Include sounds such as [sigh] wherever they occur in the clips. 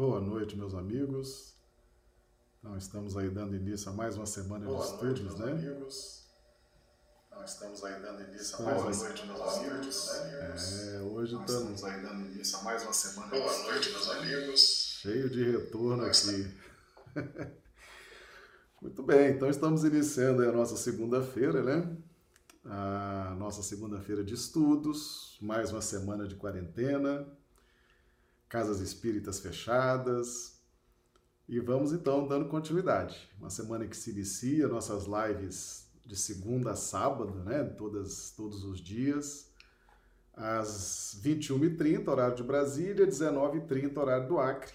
Boa noite, meus amigos. Então, estamos aí dando início a mais uma semana Boa de noite, estudos, meus né? amigos. Então, estamos aí dando início a Boa mais uma noite, noite, meus amigos. É, hoje Nós estamos estamos aí dando início a mais uma semana de Boa noite, meus amigos. cheio de retorno aqui. [laughs] Muito bem, então estamos iniciando a nossa segunda-feira, né? A nossa segunda-feira de estudos, mais uma semana de quarentena, casas espíritas fechadas. E vamos então dando continuidade. Uma semana que se inicia, nossas lives de segunda a sábado, né? Todas, todos os dias, às 21h30, horário de Brasília, 19h30, horário do Acre,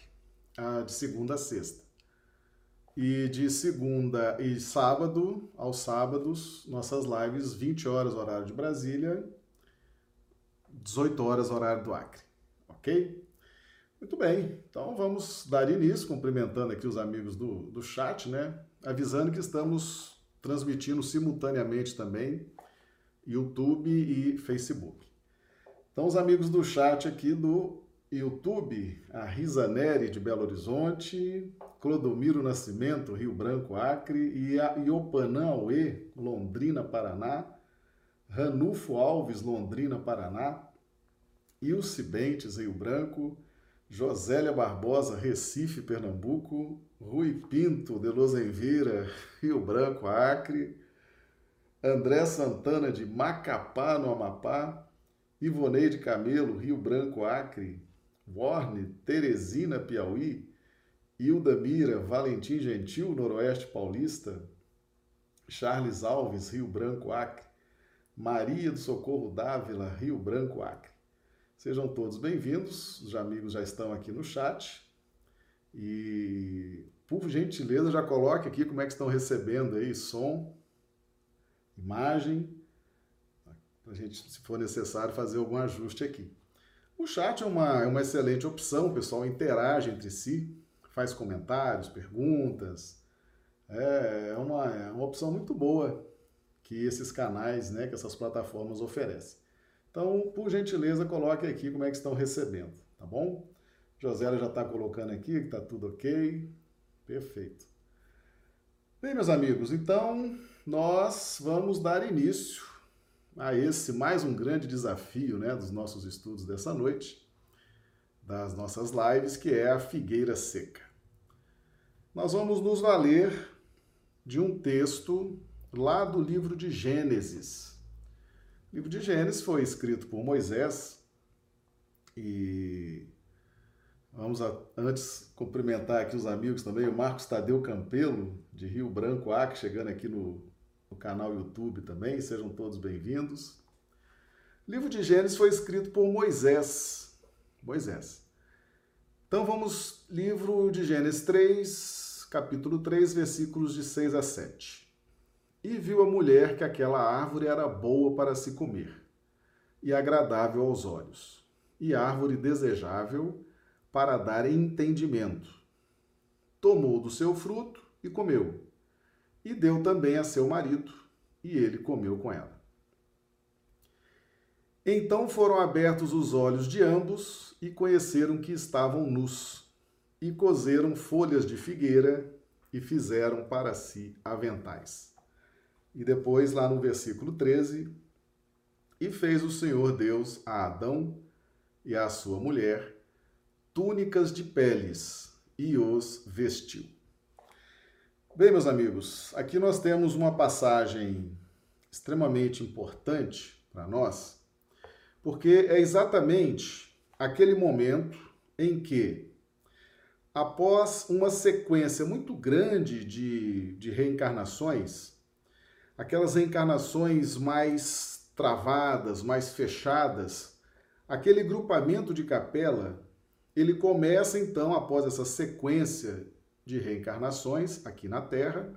de segunda a sexta. E de segunda e sábado, aos sábados, nossas lives, 20 horas, horário de Brasília, 18 horas, horário do Acre. Ok? Muito bem, então vamos dar início, cumprimentando aqui os amigos do, do chat, né? Avisando que estamos transmitindo simultaneamente também YouTube e Facebook. Então, os amigos do chat aqui do YouTube, a Risaneri de Belo Horizonte, Clodomiro Nascimento, Rio Branco, Acre, e a Iopanã Aue, Londrina, Paraná, Ranulfo Alves, Londrina, Paraná, Ilse Bentes, Rio Branco, Josélia Barbosa, Recife, Pernambuco, Rui Pinto, de Lozenveira, [laughs] Rio Branco, Acre, André Santana, de Macapá, no Amapá, Ivoneide Camelo, Rio Branco, Acre, Warne, Teresina, Piauí, Hilda Mira, Valentim Gentil, Noroeste Paulista, Charles Alves, Rio Branco, Acre, Maria do Socorro Dávila, Rio Branco, Acre. Sejam todos bem-vindos, os amigos já estão aqui no chat. E, por gentileza, já coloque aqui como é que estão recebendo aí som, imagem, para a gente, se for necessário, fazer algum ajuste aqui. O chat é uma, é uma excelente opção, o pessoal interage entre si, faz comentários, perguntas. É, é uma, é uma opção muito boa que esses canais, né, que essas plataformas oferecem. Então, por gentileza, coloque aqui como é que estão recebendo, tá bom? Josélia já está colocando aqui que está tudo ok. Perfeito. Bem, meus amigos, então nós vamos dar início a esse mais um grande desafio né, dos nossos estudos dessa noite, das nossas lives, que é a figueira seca. Nós vamos nos valer de um texto lá do livro de Gênesis. O livro de Gênesis foi escrito por Moisés e vamos a, antes cumprimentar aqui os amigos também, o Marcos Tadeu Campelo, de Rio Branco, Acre, chegando aqui no, no canal YouTube também, sejam todos bem-vindos. O livro de Gênesis foi escrito por Moisés. Moisés. Então vamos, livro de Gênesis 3, capítulo 3, versículos de 6 a 7. E viu a mulher que aquela árvore era boa para se comer, e agradável aos olhos, e árvore desejável para dar entendimento. Tomou do seu fruto e comeu, e deu também a seu marido, e ele comeu com ela. Então foram abertos os olhos de ambos e conheceram que estavam nus, e coseram folhas de figueira e fizeram para si aventais. E depois, lá no versículo 13, e fez o Senhor Deus a Adão e à sua mulher túnicas de peles e os vestiu. Bem, meus amigos, aqui nós temos uma passagem extremamente importante para nós, porque é exatamente aquele momento em que, após uma sequência muito grande de, de reencarnações, aquelas reencarnações mais travadas, mais fechadas, aquele grupamento de capela, ele começa então, após essa sequência de reencarnações aqui na Terra,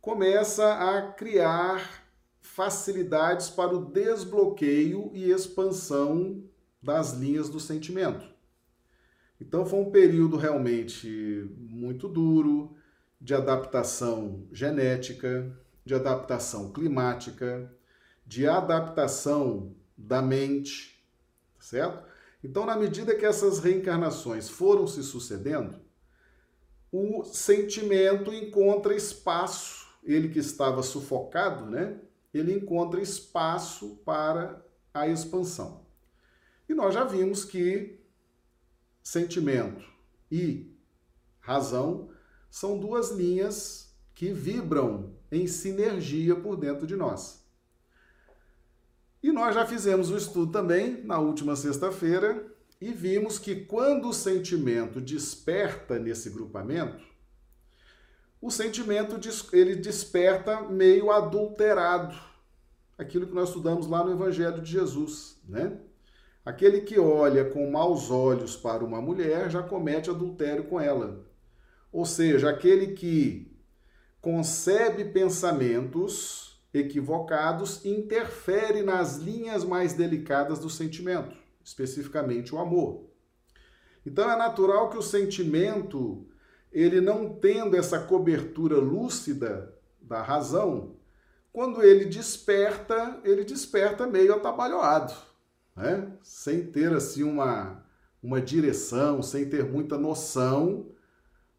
começa a criar facilidades para o desbloqueio e expansão das linhas do sentimento. Então foi um período realmente muito duro de adaptação genética, de adaptação climática, de adaptação da mente, certo? Então, na medida que essas reencarnações foram se sucedendo, o sentimento encontra espaço, ele que estava sufocado, né? Ele encontra espaço para a expansão. E nós já vimos que sentimento e razão são duas linhas que vibram em sinergia por dentro de nós. E nós já fizemos o estudo também na última sexta-feira e vimos que quando o sentimento desperta nesse grupamento, o sentimento ele desperta meio adulterado. Aquilo que nós estudamos lá no Evangelho de Jesus, né? Aquele que olha com maus olhos para uma mulher já comete adultério com ela. Ou seja, aquele que concebe pensamentos equivocados interfere nas linhas mais delicadas do sentimento, especificamente o amor. Então é natural que o sentimento, ele não tendo essa cobertura lúcida da razão, quando ele desperta, ele desperta meio atabalhoado, né? sem ter assim uma, uma direção, sem ter muita noção,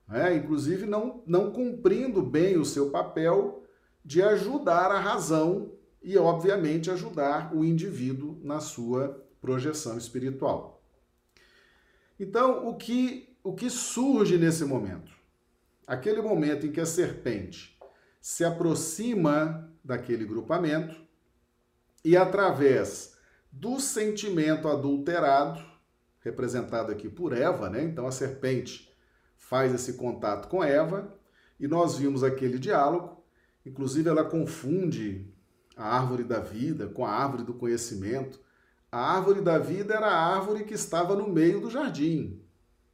né? inclusive não, não cumprindo bem o seu papel de ajudar a razão e, obviamente, ajudar o indivíduo na sua projeção espiritual. Então, o que, o que surge nesse momento? Aquele momento em que a serpente se aproxima daquele grupamento e, através do sentimento adulterado, representado aqui por Eva, né? Então a serpente faz esse contato com Eva e nós vimos aquele diálogo Inclusive, ela confunde a árvore da vida com a árvore do conhecimento. A árvore da vida era a árvore que estava no meio do jardim.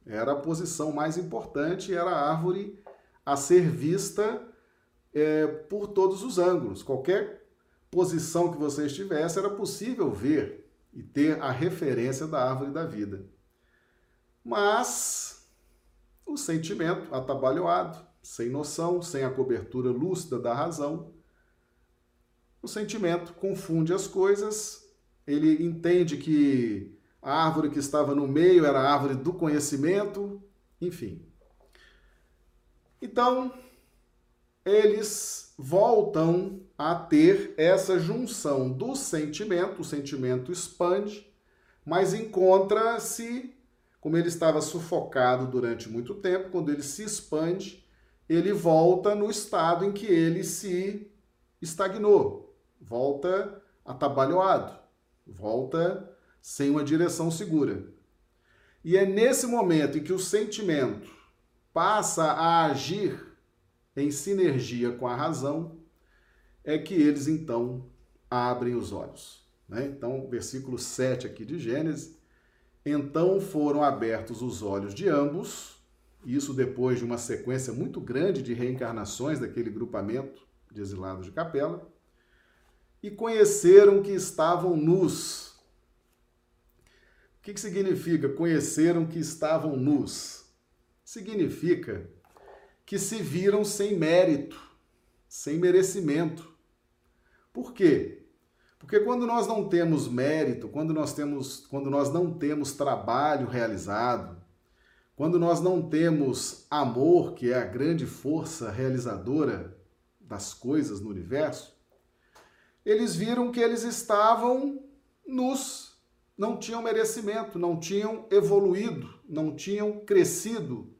Era a posição mais importante, era a árvore a ser vista é, por todos os ângulos. Qualquer posição que você estivesse, era possível ver e ter a referência da árvore da vida. Mas o sentimento atabalhoado, sem noção, sem a cobertura lúcida da razão. O sentimento confunde as coisas, ele entende que a árvore que estava no meio era a árvore do conhecimento, enfim. Então, eles voltam a ter essa junção do sentimento, o sentimento expande, mas encontra-se, como ele estava sufocado durante muito tempo, quando ele se expande, ele volta no estado em que ele se estagnou, volta atabalhoado, volta sem uma direção segura. E é nesse momento em que o sentimento passa a agir em sinergia com a razão, é que eles então abrem os olhos. Né? Então, versículo 7 aqui de Gênesis. Então foram abertos os olhos de ambos, isso depois de uma sequência muito grande de reencarnações daquele grupamento de exilados de capela, e conheceram que estavam nus. O que, que significa conheceram que estavam nus? Significa que se viram sem mérito, sem merecimento. Por quê? Porque quando nós não temos mérito, quando nós temos, quando nós não temos trabalho realizado, quando nós não temos amor, que é a grande força realizadora das coisas no universo, eles viram que eles estavam nus, não tinham merecimento, não tinham evoluído, não tinham crescido,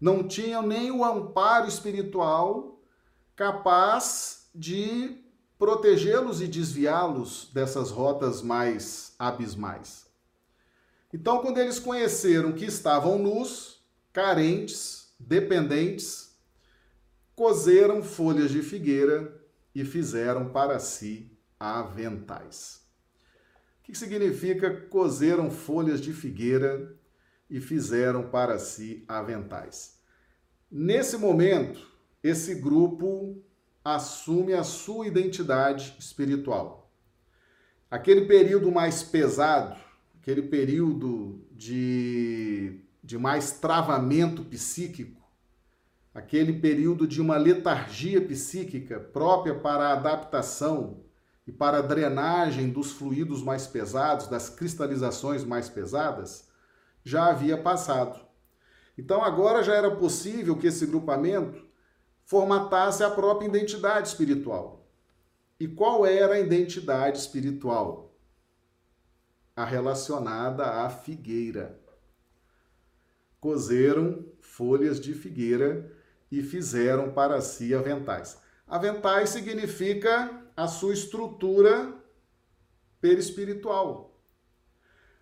não tinham nem o amparo espiritual capaz de protegê-los e desviá-los dessas rotas mais abismais. Então, quando eles conheceram que estavam nus, carentes, dependentes, cozeram folhas de figueira e fizeram para si aventais. O que significa cozeram folhas de figueira e fizeram para si aventais? Nesse momento, esse grupo assume a sua identidade espiritual. Aquele período mais pesado aquele período de, de mais travamento psíquico, aquele período de uma letargia psíquica própria para a adaptação e para a drenagem dos fluidos mais pesados, das cristalizações mais pesadas, já havia passado. Então agora já era possível que esse grupamento formatasse a própria identidade espiritual. E qual era a identidade espiritual? A relacionada à figueira. Cozeram folhas de figueira e fizeram para si aventais. Aventais significa a sua estrutura perispiritual,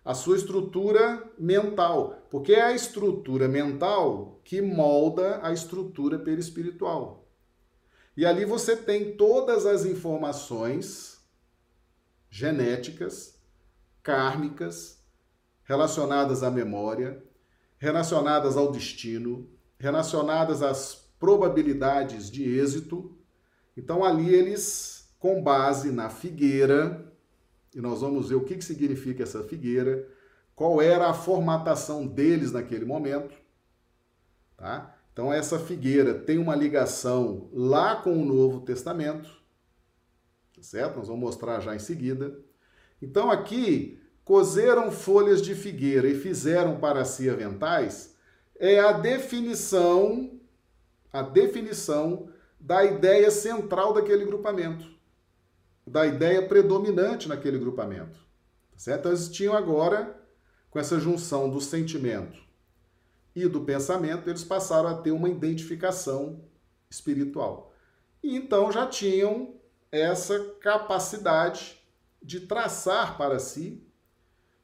a sua estrutura mental, porque é a estrutura mental que molda a estrutura perispiritual. E ali você tem todas as informações genéticas, kármicas, relacionadas à memória, relacionadas ao destino, relacionadas às probabilidades de êxito. Então ali eles, com base na figueira, e nós vamos ver o que, que significa essa figueira, qual era a formatação deles naquele momento, tá? Então essa figueira tem uma ligação lá com o Novo Testamento, tá certo? Nós vamos mostrar já em seguida. Então aqui cozeram folhas de figueira e fizeram para si aventais, é a definição, a definição da ideia central daquele grupamento, da ideia predominante naquele grupamento. Tá certo? Então, eles tinham agora, com essa junção do sentimento e do pensamento, eles passaram a ter uma identificação espiritual. E então já tinham essa capacidade de traçar para si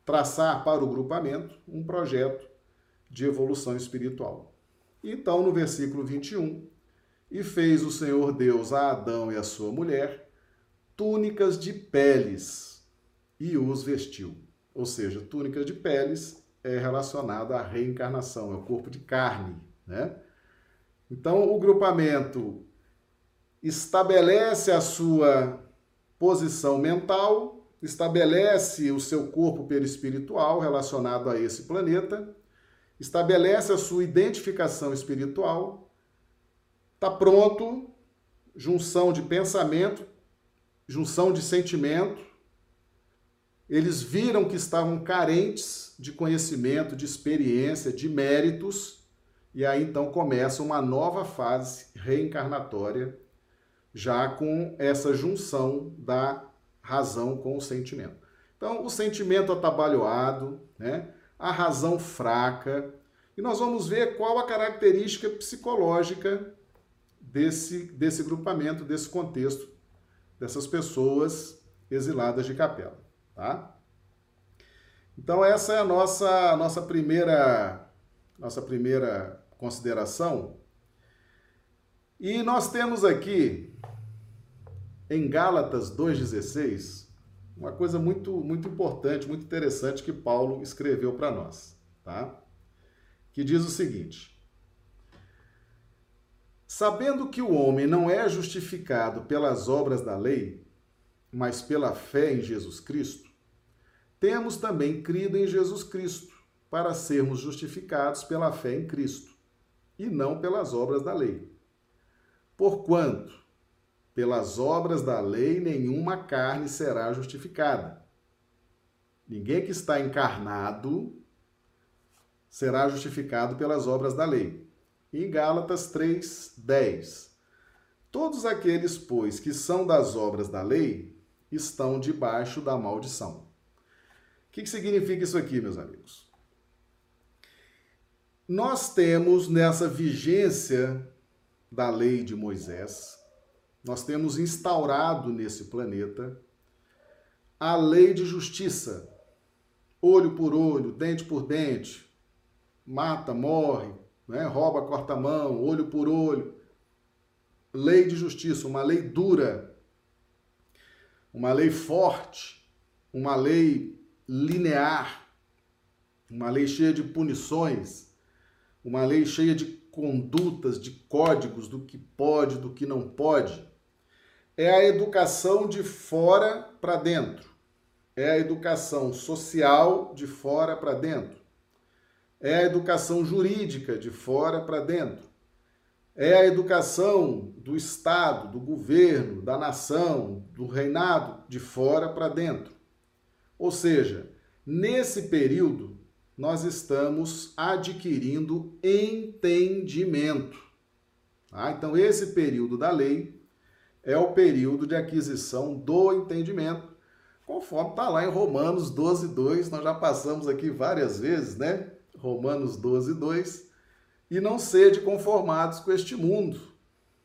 traçar para o grupamento um projeto de evolução espiritual. Então, no versículo 21, e fez o Senhor Deus a Adão e a sua mulher túnicas de peles e os vestiu. Ou seja, túnicas de peles é relacionada à reencarnação, é o corpo de carne, né? Então, o grupamento estabelece a sua posição mental estabelece o seu corpo perispiritual relacionado a esse planeta, estabelece a sua identificação espiritual, está pronto, junção de pensamento, junção de sentimento. Eles viram que estavam carentes de conhecimento, de experiência, de méritos, e aí então começa uma nova fase reencarnatória, já com essa junção da razão com o sentimento. Então, o sentimento atabalhoado, né? a razão fraca, e nós vamos ver qual a característica psicológica desse, desse grupamento, desse contexto, dessas pessoas exiladas de capela. Tá? Então, essa é a nossa, nossa, primeira, nossa primeira consideração. E nós temos aqui em Gálatas 2,16, uma coisa muito, muito importante, muito interessante que Paulo escreveu para nós, tá? Que diz o seguinte: Sabendo que o homem não é justificado pelas obras da lei, mas pela fé em Jesus Cristo, temos também crido em Jesus Cristo, para sermos justificados pela fé em Cristo, e não pelas obras da lei. Porquanto, pelas obras da lei, nenhuma carne será justificada. Ninguém que está encarnado será justificado pelas obras da lei. Em Gálatas 3, 10. Todos aqueles, pois, que são das obras da lei, estão debaixo da maldição. O que, que significa isso aqui, meus amigos? Nós temos nessa vigência da lei de Moisés, nós temos instaurado nesse planeta a lei de justiça. Olho por olho, dente por dente, mata, morre, né? rouba, corta mão, olho por olho. Lei de justiça, uma lei dura, uma lei forte, uma lei linear, uma lei cheia de punições, uma lei cheia de condutas, de códigos do que pode, do que não pode é a educação de fora para dentro. É a educação social de fora para dentro. É a educação jurídica de fora para dentro. é a educação do Estado, do governo, da nação, do reinado, de fora para dentro. Ou seja, nesse período, nós estamos adquirindo entendimento. Tá? Então, esse período da lei é o período de aquisição do entendimento, conforme está lá em Romanos 12, 2. Nós já passamos aqui várias vezes, né? Romanos 12, 2. E não sede conformados com este mundo,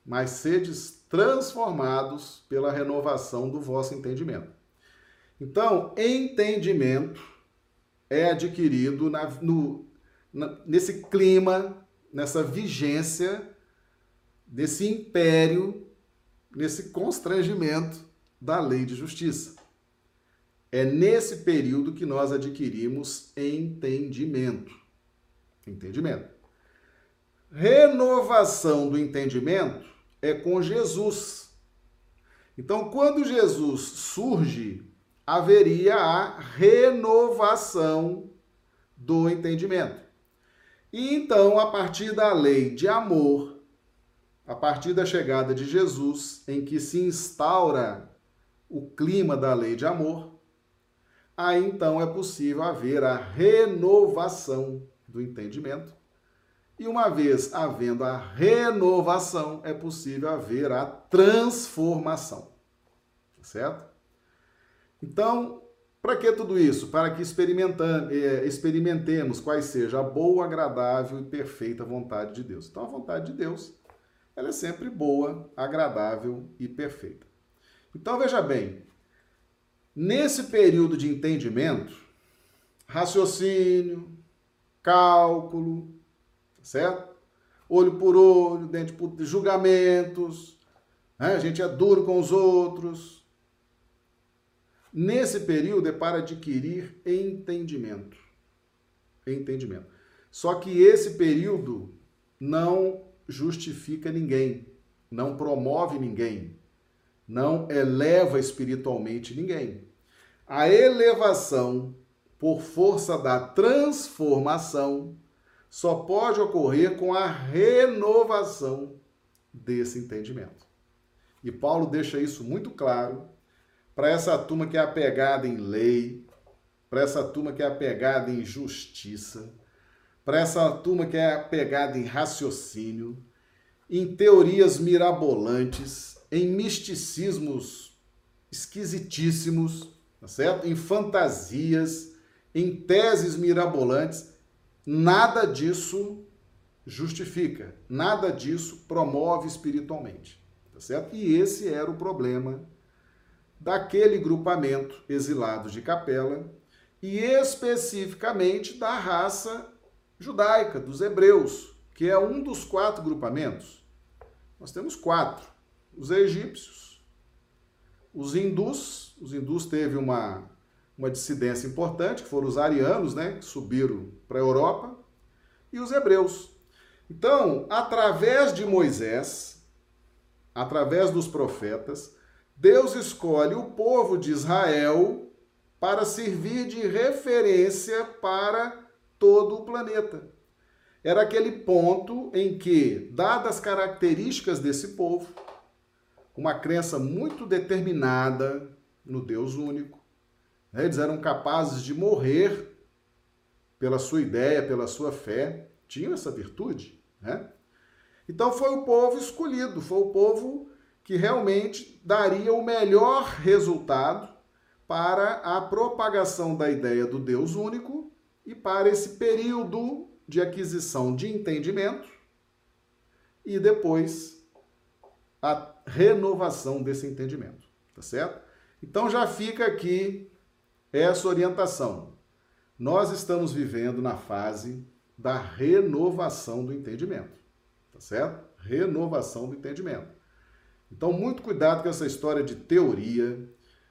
mas sedes transformados pela renovação do vosso entendimento. Então, entendimento é adquirido na, no, na, nesse clima, nessa vigência, desse império, nesse constrangimento da lei de justiça. É nesse período que nós adquirimos entendimento. Entendimento. Renovação do entendimento é com Jesus. Então, quando Jesus surge, haveria a renovação do entendimento. E então, a partir da lei de amor, a partir da chegada de Jesus, em que se instaura o clima da lei de amor, aí então é possível haver a renovação do entendimento. E uma vez havendo a renovação, é possível haver a transformação. Certo? Então, para que tudo isso? Para que é, experimentemos quais seja a boa, agradável e perfeita vontade de Deus. Então, a vontade de Deus, ela é sempre boa, agradável e perfeita. Então, veja bem, nesse período de entendimento, raciocínio, cálculo, certo? Olho por olho, dente por julgamentos, né? a gente é duro com os outros, Nesse período é para adquirir entendimento. Entendimento. Só que esse período não justifica ninguém, não promove ninguém, não eleva espiritualmente ninguém. A elevação por força da transformação só pode ocorrer com a renovação desse entendimento. E Paulo deixa isso muito claro para essa turma que é apegada em lei, para essa turma que é apegada em justiça, para essa turma que é apegada em raciocínio, em teorias mirabolantes, em misticismos esquisitíssimos, tá certo? Em fantasias, em teses mirabolantes, nada disso justifica, nada disso promove espiritualmente, tá certo? E esse era o problema daquele grupamento exilado de Capela e especificamente da raça judaica, dos hebreus, que é um dos quatro grupamentos. Nós temos quatro: os egípcios, os hindus, os hindus teve uma, uma dissidência importante, que foram os arianos, né, que subiram para a Europa, e os hebreus. Então, através de Moisés, através dos profetas, Deus escolhe o povo de Israel para servir de referência para todo o planeta. Era aquele ponto em que, dadas as características desse povo, uma crença muito determinada no Deus único, né? eles eram capazes de morrer pela sua ideia, pela sua fé, tinham essa virtude. Né? Então foi o povo escolhido, foi o povo que realmente daria o melhor resultado para a propagação da ideia do Deus único e para esse período de aquisição de entendimento e depois a renovação desse entendimento, tá certo? Então já fica aqui essa orientação. Nós estamos vivendo na fase da renovação do entendimento, tá certo? Renovação do entendimento. Então, muito cuidado com essa história de teoria,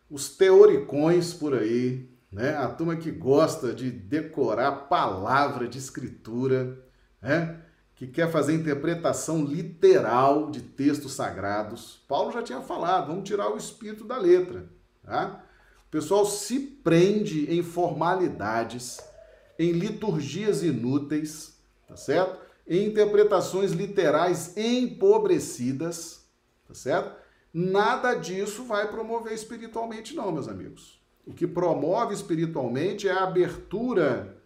os teoricões por aí, né? A turma que gosta de decorar palavra de escritura, né? Que quer fazer interpretação literal de textos sagrados. Paulo já tinha falado, vamos tirar o espírito da letra, tá? O pessoal se prende em formalidades, em liturgias inúteis, tá certo? em interpretações literais empobrecidas, tá certo? Nada disso vai promover espiritualmente, não, meus amigos. O que promove espiritualmente é a abertura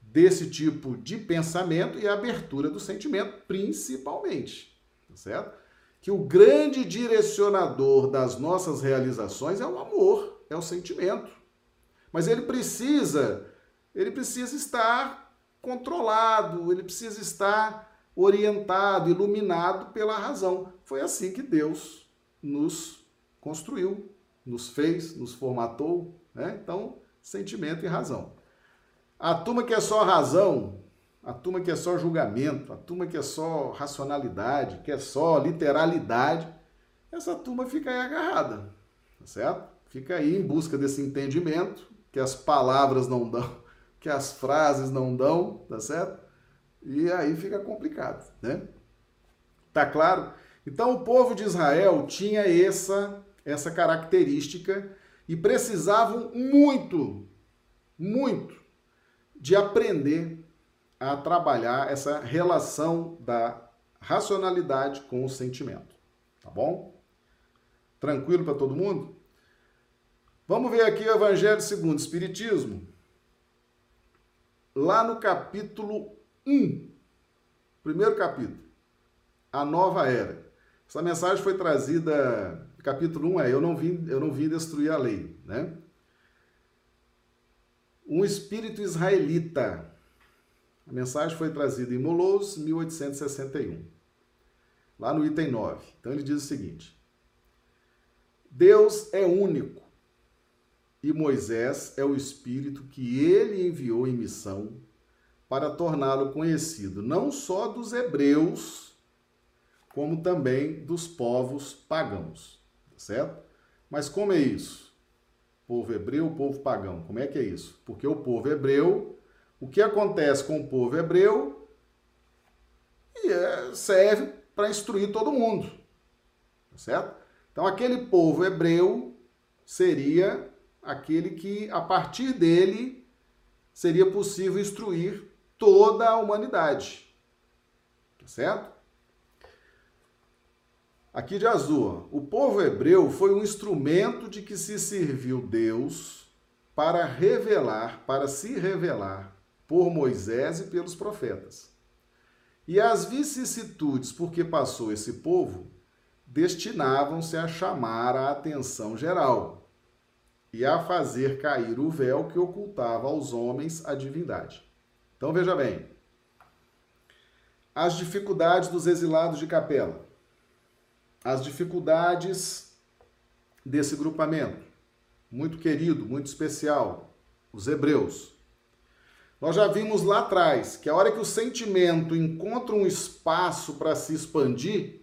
desse tipo de pensamento e a abertura do sentimento, principalmente, tá certo? Que o grande direcionador das nossas realizações é o amor, é o sentimento. Mas ele precisa, ele precisa estar controlado, ele precisa estar orientado, iluminado pela razão. Foi assim que Deus nos construiu, nos fez, nos formatou, né? Então, sentimento e razão. A turma que é só razão, a turma que é só julgamento, a turma que é só racionalidade, que é só literalidade, essa turma fica aí agarrada, tá certo? Fica aí em busca desse entendimento que as palavras não dão, [laughs] que as frases não dão, tá certo? E aí fica complicado, né? Tá claro? Então o povo de Israel tinha essa essa característica e precisavam muito, muito de aprender a trabalhar essa relação da racionalidade com o sentimento. Tá bom? Tranquilo para todo mundo? Vamos ver aqui o Evangelho segundo o Espiritismo. Lá no capítulo 1, primeiro capítulo, a nova era. Essa mensagem foi trazida, capítulo 1 é eu não vim, eu não vim destruir a lei, né? Um espírito israelita. A mensagem foi trazida em Moloz, 1861. Lá no item 9. Então ele diz o seguinte: Deus é único e Moisés é o espírito que ele enviou em missão para torná-lo conhecido não só dos hebreus, como também dos povos pagãos, tá certo? Mas como é isso? Povo hebreu, povo pagão. Como é que é isso? Porque o povo hebreu, o que acontece com o povo hebreu é, serve para instruir todo mundo, tá certo? Então aquele povo hebreu seria aquele que a partir dele seria possível instruir toda a humanidade. Tá certo? Aqui de azul, o povo hebreu foi um instrumento de que se serviu Deus para revelar, para se revelar por Moisés e pelos profetas. E as vicissitudes por que passou esse povo destinavam-se a chamar a atenção geral e a fazer cair o véu que ocultava aos homens a divindade. Então veja bem, as dificuldades dos exilados de Capela. As dificuldades desse grupamento, muito querido, muito especial, os hebreus. Nós já vimos lá atrás que a hora que o sentimento encontra um espaço para se expandir,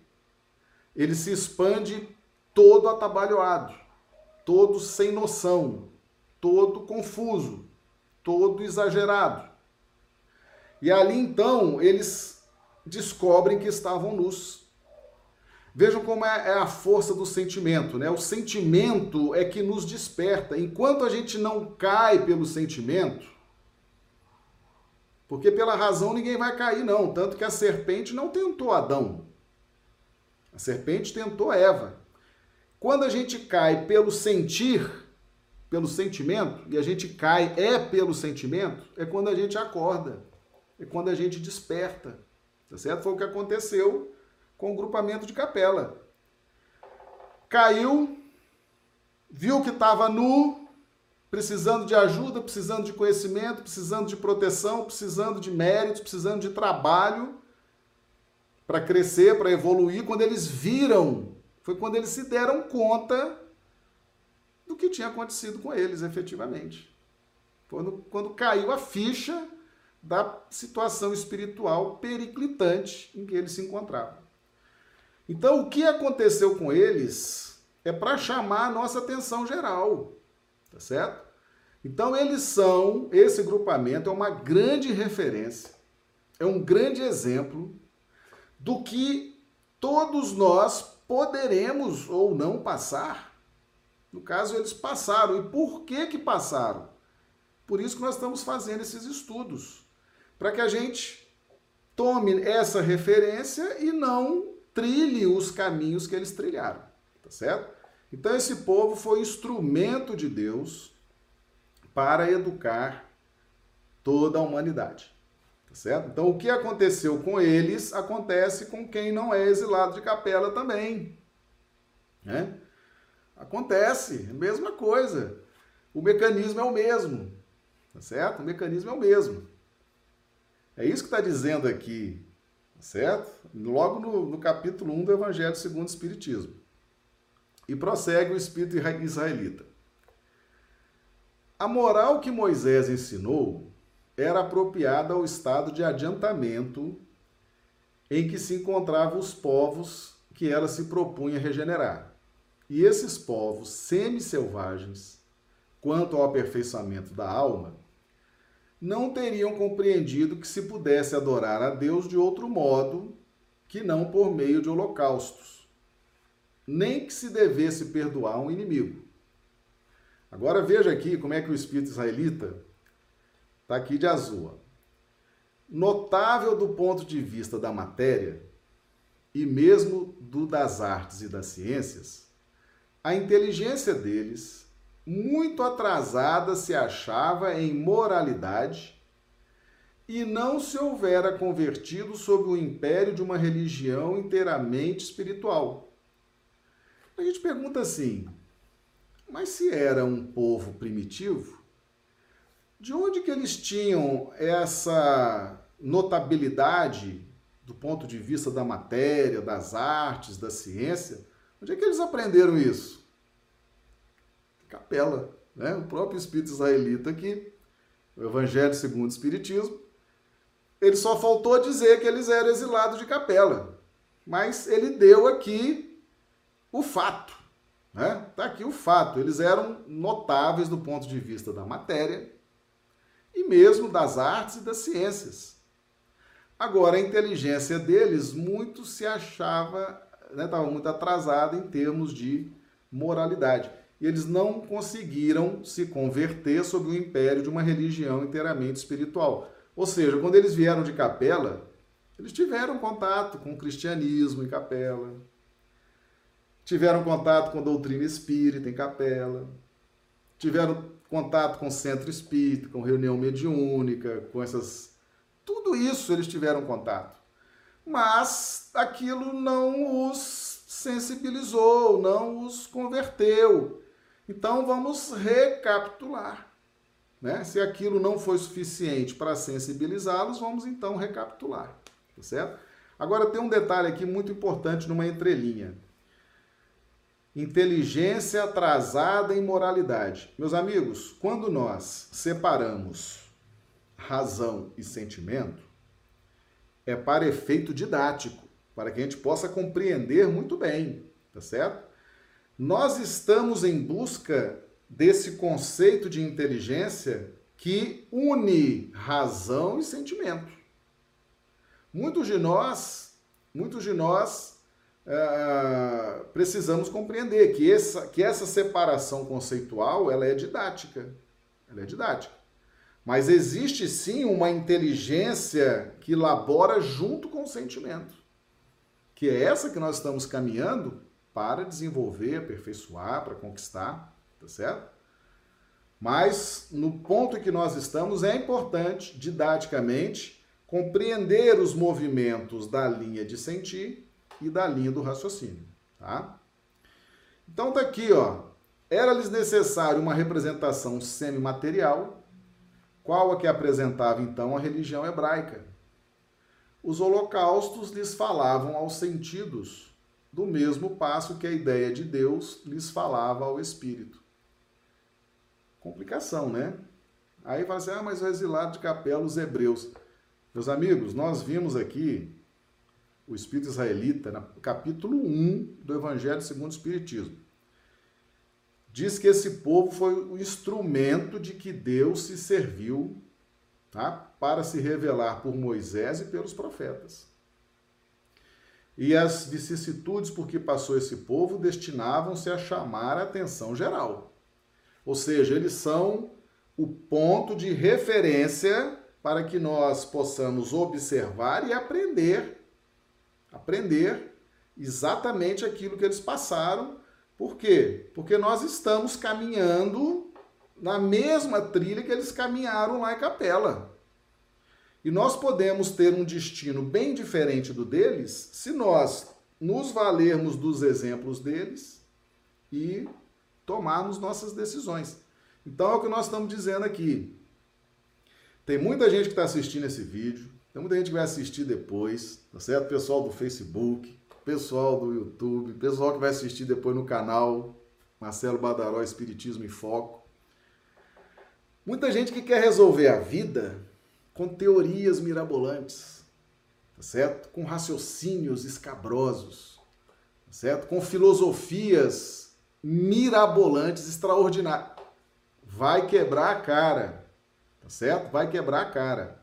ele se expande todo atabalhoado, todo sem noção, todo confuso, todo exagerado. E ali então eles descobrem que estavam nus. Vejam como é, é a força do sentimento, né? O sentimento é que nos desperta. Enquanto a gente não cai pelo sentimento, porque pela razão ninguém vai cair, não. Tanto que a serpente não tentou Adão. A serpente tentou Eva. Quando a gente cai pelo sentir, pelo sentimento, e a gente cai é pelo sentimento, é quando a gente acorda. É quando a gente desperta. Tá certo? Foi o que aconteceu com o grupamento de capela. Caiu, viu que estava nu, precisando de ajuda, precisando de conhecimento, precisando de proteção, precisando de méritos, precisando de trabalho para crescer, para evoluir. Quando eles viram, foi quando eles se deram conta do que tinha acontecido com eles, efetivamente. Quando, quando caiu a ficha da situação espiritual periclitante em que eles se encontravam. Então, o que aconteceu com eles é para chamar a nossa atenção geral, tá certo? Então, eles são, esse grupamento é uma grande referência, é um grande exemplo do que todos nós poderemos ou não passar. No caso, eles passaram. E por que que passaram? Por isso que nós estamos fazendo esses estudos, para que a gente tome essa referência e não trilhe os caminhos que eles trilharam, tá certo? Então esse povo foi instrumento de Deus para educar toda a humanidade. Tá certo? Então o que aconteceu com eles acontece com quem não é exilado de capela também. Né? Acontece, é mesma coisa. O mecanismo é o mesmo. Tá certo? O mecanismo é o mesmo. É isso que está dizendo aqui, tá certo? Logo no, no capítulo 1 do Evangelho segundo o Espiritismo. E prossegue o Espírito israelita. A moral que Moisés ensinou era apropriada ao estado de adiantamento em que se encontravam os povos que ela se propunha regenerar. E esses povos semi-selvagens, quanto ao aperfeiçoamento da alma, não teriam compreendido que se pudesse adorar a Deus de outro modo que não por meio de holocaustos, nem que se devesse perdoar um inimigo. Agora veja aqui como é que o espírito israelita Está aqui de azul. Notável do ponto de vista da matéria e mesmo do das artes e das ciências, a inteligência deles, muito atrasada, se achava em moralidade e não se houvera convertido sob o império de uma religião inteiramente espiritual. A gente pergunta assim: mas se era um povo primitivo, de onde que eles tinham essa notabilidade do ponto de vista da matéria, das artes, da ciência? Onde é que eles aprenderam isso? Capela, né? O próprio espírito israelita aqui, o Evangelho segundo o Espiritismo, ele só faltou dizer que eles eram exilados de capela. Mas ele deu aqui o fato. Né? Tá aqui o fato. Eles eram notáveis do ponto de vista da matéria, e mesmo das artes e das ciências. Agora, a inteligência deles muito se achava, estava né, muito atrasada em termos de moralidade. E eles não conseguiram se converter sob o império de uma religião inteiramente espiritual. Ou seja, quando eles vieram de Capela, eles tiveram contato com o cristianismo em Capela, tiveram contato com a doutrina espírita em Capela, tiveram contato com centro espírita, com reunião mediúnica, com essas. Tudo isso eles tiveram contato. Mas aquilo não os sensibilizou, não os converteu. Então vamos recapitular. Né? Se aquilo não foi suficiente para sensibilizá-los, vamos então recapitular. Tá certo? Agora tem um detalhe aqui muito importante numa entrelinha inteligência atrasada em moralidade. Meus amigos, quando nós separamos razão e sentimento, é para efeito didático, para que a gente possa compreender muito bem, tá certo? Nós estamos em busca desse conceito de inteligência que une razão e sentimento. Muitos de nós, muitos de nós uh, precisamos compreender que essa, que essa separação conceitual ela é didática. Ela é didática. Mas existe sim uma inteligência que labora junto com o sentimento. Que é essa que nós estamos caminhando para desenvolver, aperfeiçoar, para conquistar, tá certo? Mas no ponto em que nós estamos é importante didaticamente compreender os movimentos da linha de sentir e da linha do raciocínio, tá? Então tá aqui, ó. Era-lhes necessário uma representação semimaterial, qual a que apresentava então a religião hebraica. Os holocaustos lhes falavam aos sentidos, do mesmo passo que a ideia de Deus lhes falava ao espírito. Complicação, né? Aí fala assim: ah, mas o exilado de capela, os hebreus. Meus amigos, nós vimos aqui o espírito israelita, no capítulo 1 do Evangelho segundo o Espiritismo. Diz que esse povo foi o instrumento de que Deus se serviu tá? para se revelar por Moisés e pelos profetas. E as vicissitudes por que passou esse povo destinavam-se a chamar a atenção geral. Ou seja, eles são o ponto de referência para que nós possamos observar e aprender, aprender exatamente aquilo que eles passaram. Por quê? Porque nós estamos caminhando na mesma trilha que eles caminharam lá em Capela. E nós podemos ter um destino bem diferente do deles se nós nos valermos dos exemplos deles e tomarmos nossas decisões. Então é o que nós estamos dizendo aqui. Tem muita gente que está assistindo esse vídeo, tem muita gente que vai assistir depois, tá certo? Pessoal do Facebook, pessoal do YouTube, pessoal que vai assistir depois no canal Marcelo Badaró Espiritismo em Foco. Muita gente que quer resolver a vida com teorias mirabolantes, tá certo? Com raciocínios escabrosos, tá certo? Com filosofias mirabolantes, extraordinárias. Vai quebrar a cara tá certo? Vai quebrar a cara.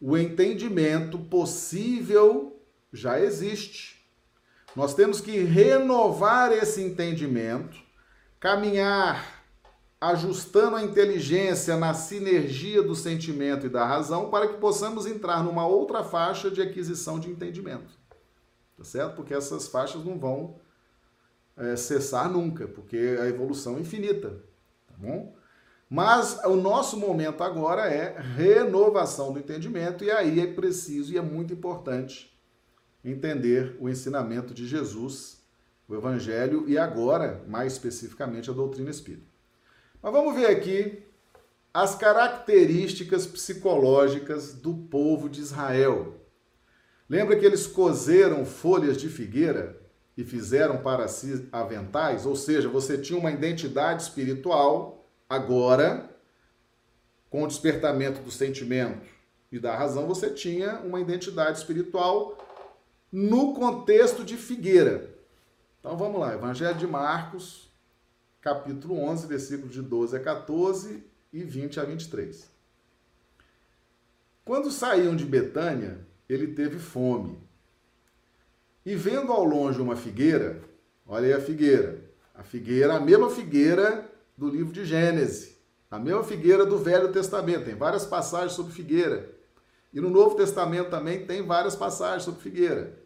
O entendimento possível já existe. Nós temos que renovar esse entendimento, caminhar ajustando a inteligência na sinergia do sentimento e da razão para que possamos entrar numa outra faixa de aquisição de entendimento. Tá certo? Porque essas faixas não vão é, cessar nunca, porque a evolução é infinita. Tá bom? Mas o nosso momento agora é renovação do entendimento, e aí é preciso e é muito importante entender o ensinamento de Jesus, o Evangelho e agora, mais especificamente, a doutrina espírita. Mas vamos ver aqui as características psicológicas do povo de Israel. Lembra que eles cozeram folhas de figueira e fizeram para si aventais? Ou seja, você tinha uma identidade espiritual Agora, com o despertamento do sentimento e da razão, você tinha uma identidade espiritual no contexto de figueira. Então vamos lá, Evangelho de Marcos, capítulo 11, versículos de 12 a 14 e 20 a 23. Quando saíam de Betânia, ele teve fome. E vendo ao longe uma figueira, olha aí a figueira, a figueira, a mesma figueira do livro de Gênesis. A mesma figueira do Velho Testamento. Tem várias passagens sobre figueira. E no Novo Testamento também tem várias passagens sobre figueira.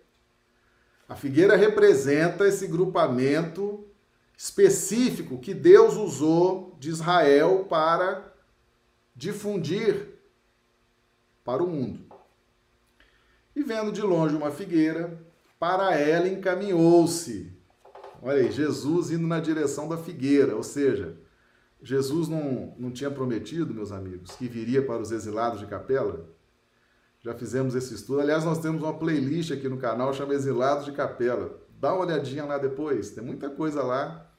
A figueira representa esse grupamento específico que Deus usou de Israel para difundir para o mundo. E vendo de longe uma figueira, para ela encaminhou-se. Olha aí, Jesus indo na direção da figueira, ou seja, Jesus não, não tinha prometido, meus amigos, que viria para os exilados de capela? Já fizemos esse estudo. Aliás, nós temos uma playlist aqui no canal chama Exilados de Capela. Dá uma olhadinha lá depois, tem muita coisa lá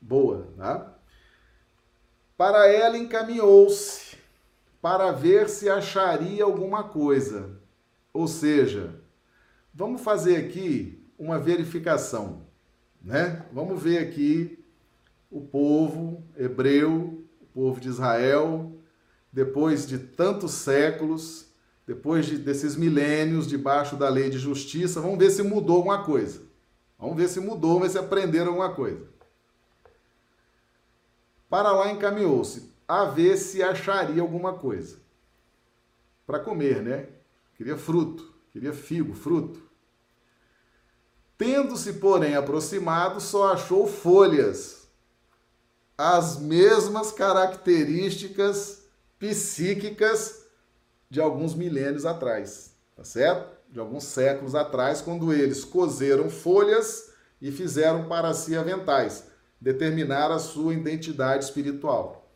boa, tá? Para ela encaminhou-se para ver se acharia alguma coisa. Ou seja, vamos fazer aqui uma verificação, né? Vamos ver aqui o povo hebreu, o povo de Israel, depois de tantos séculos, depois de, desses milênios debaixo da lei de justiça, vamos ver se mudou alguma coisa. Vamos ver se mudou, vamos ver se aprenderam alguma coisa. Para lá encaminhou-se, a ver se acharia alguma coisa. Para comer, né? Queria fruto, queria figo, fruto. Tendo-se, porém, aproximado, só achou folhas as mesmas características psíquicas de alguns milênios atrás, tá certo? De alguns séculos atrás, quando eles cozeram folhas e fizeram para si aventais, determinar a sua identidade espiritual.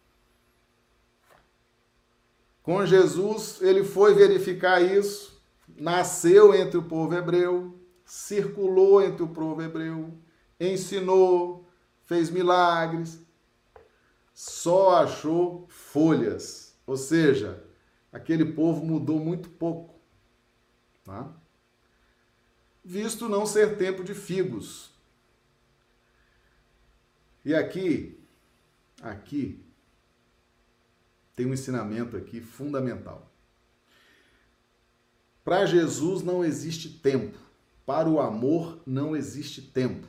Com Jesus, ele foi verificar isso, nasceu entre o povo hebreu, circulou entre o povo hebreu, ensinou, fez milagres, só achou folhas. Ou seja, aquele povo mudou muito pouco. Tá? Visto não ser tempo de figos. E aqui, aqui, tem um ensinamento aqui fundamental. Para Jesus não existe tempo. Para o amor não existe tempo.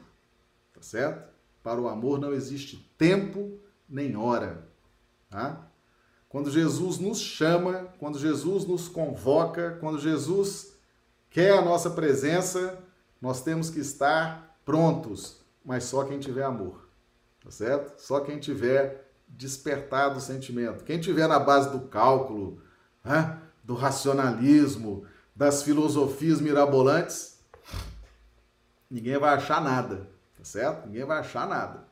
Tá certo? Para o amor não existe tempo nem hora. Tá? quando Jesus nos chama, quando Jesus nos convoca, quando Jesus quer a nossa presença, nós temos que estar prontos, mas só quem tiver amor, tá certo? Só quem tiver despertado o sentimento. Quem tiver na base do cálculo, né, do racionalismo, das filosofias mirabolantes, ninguém vai achar nada, tá certo? Ninguém vai achar nada.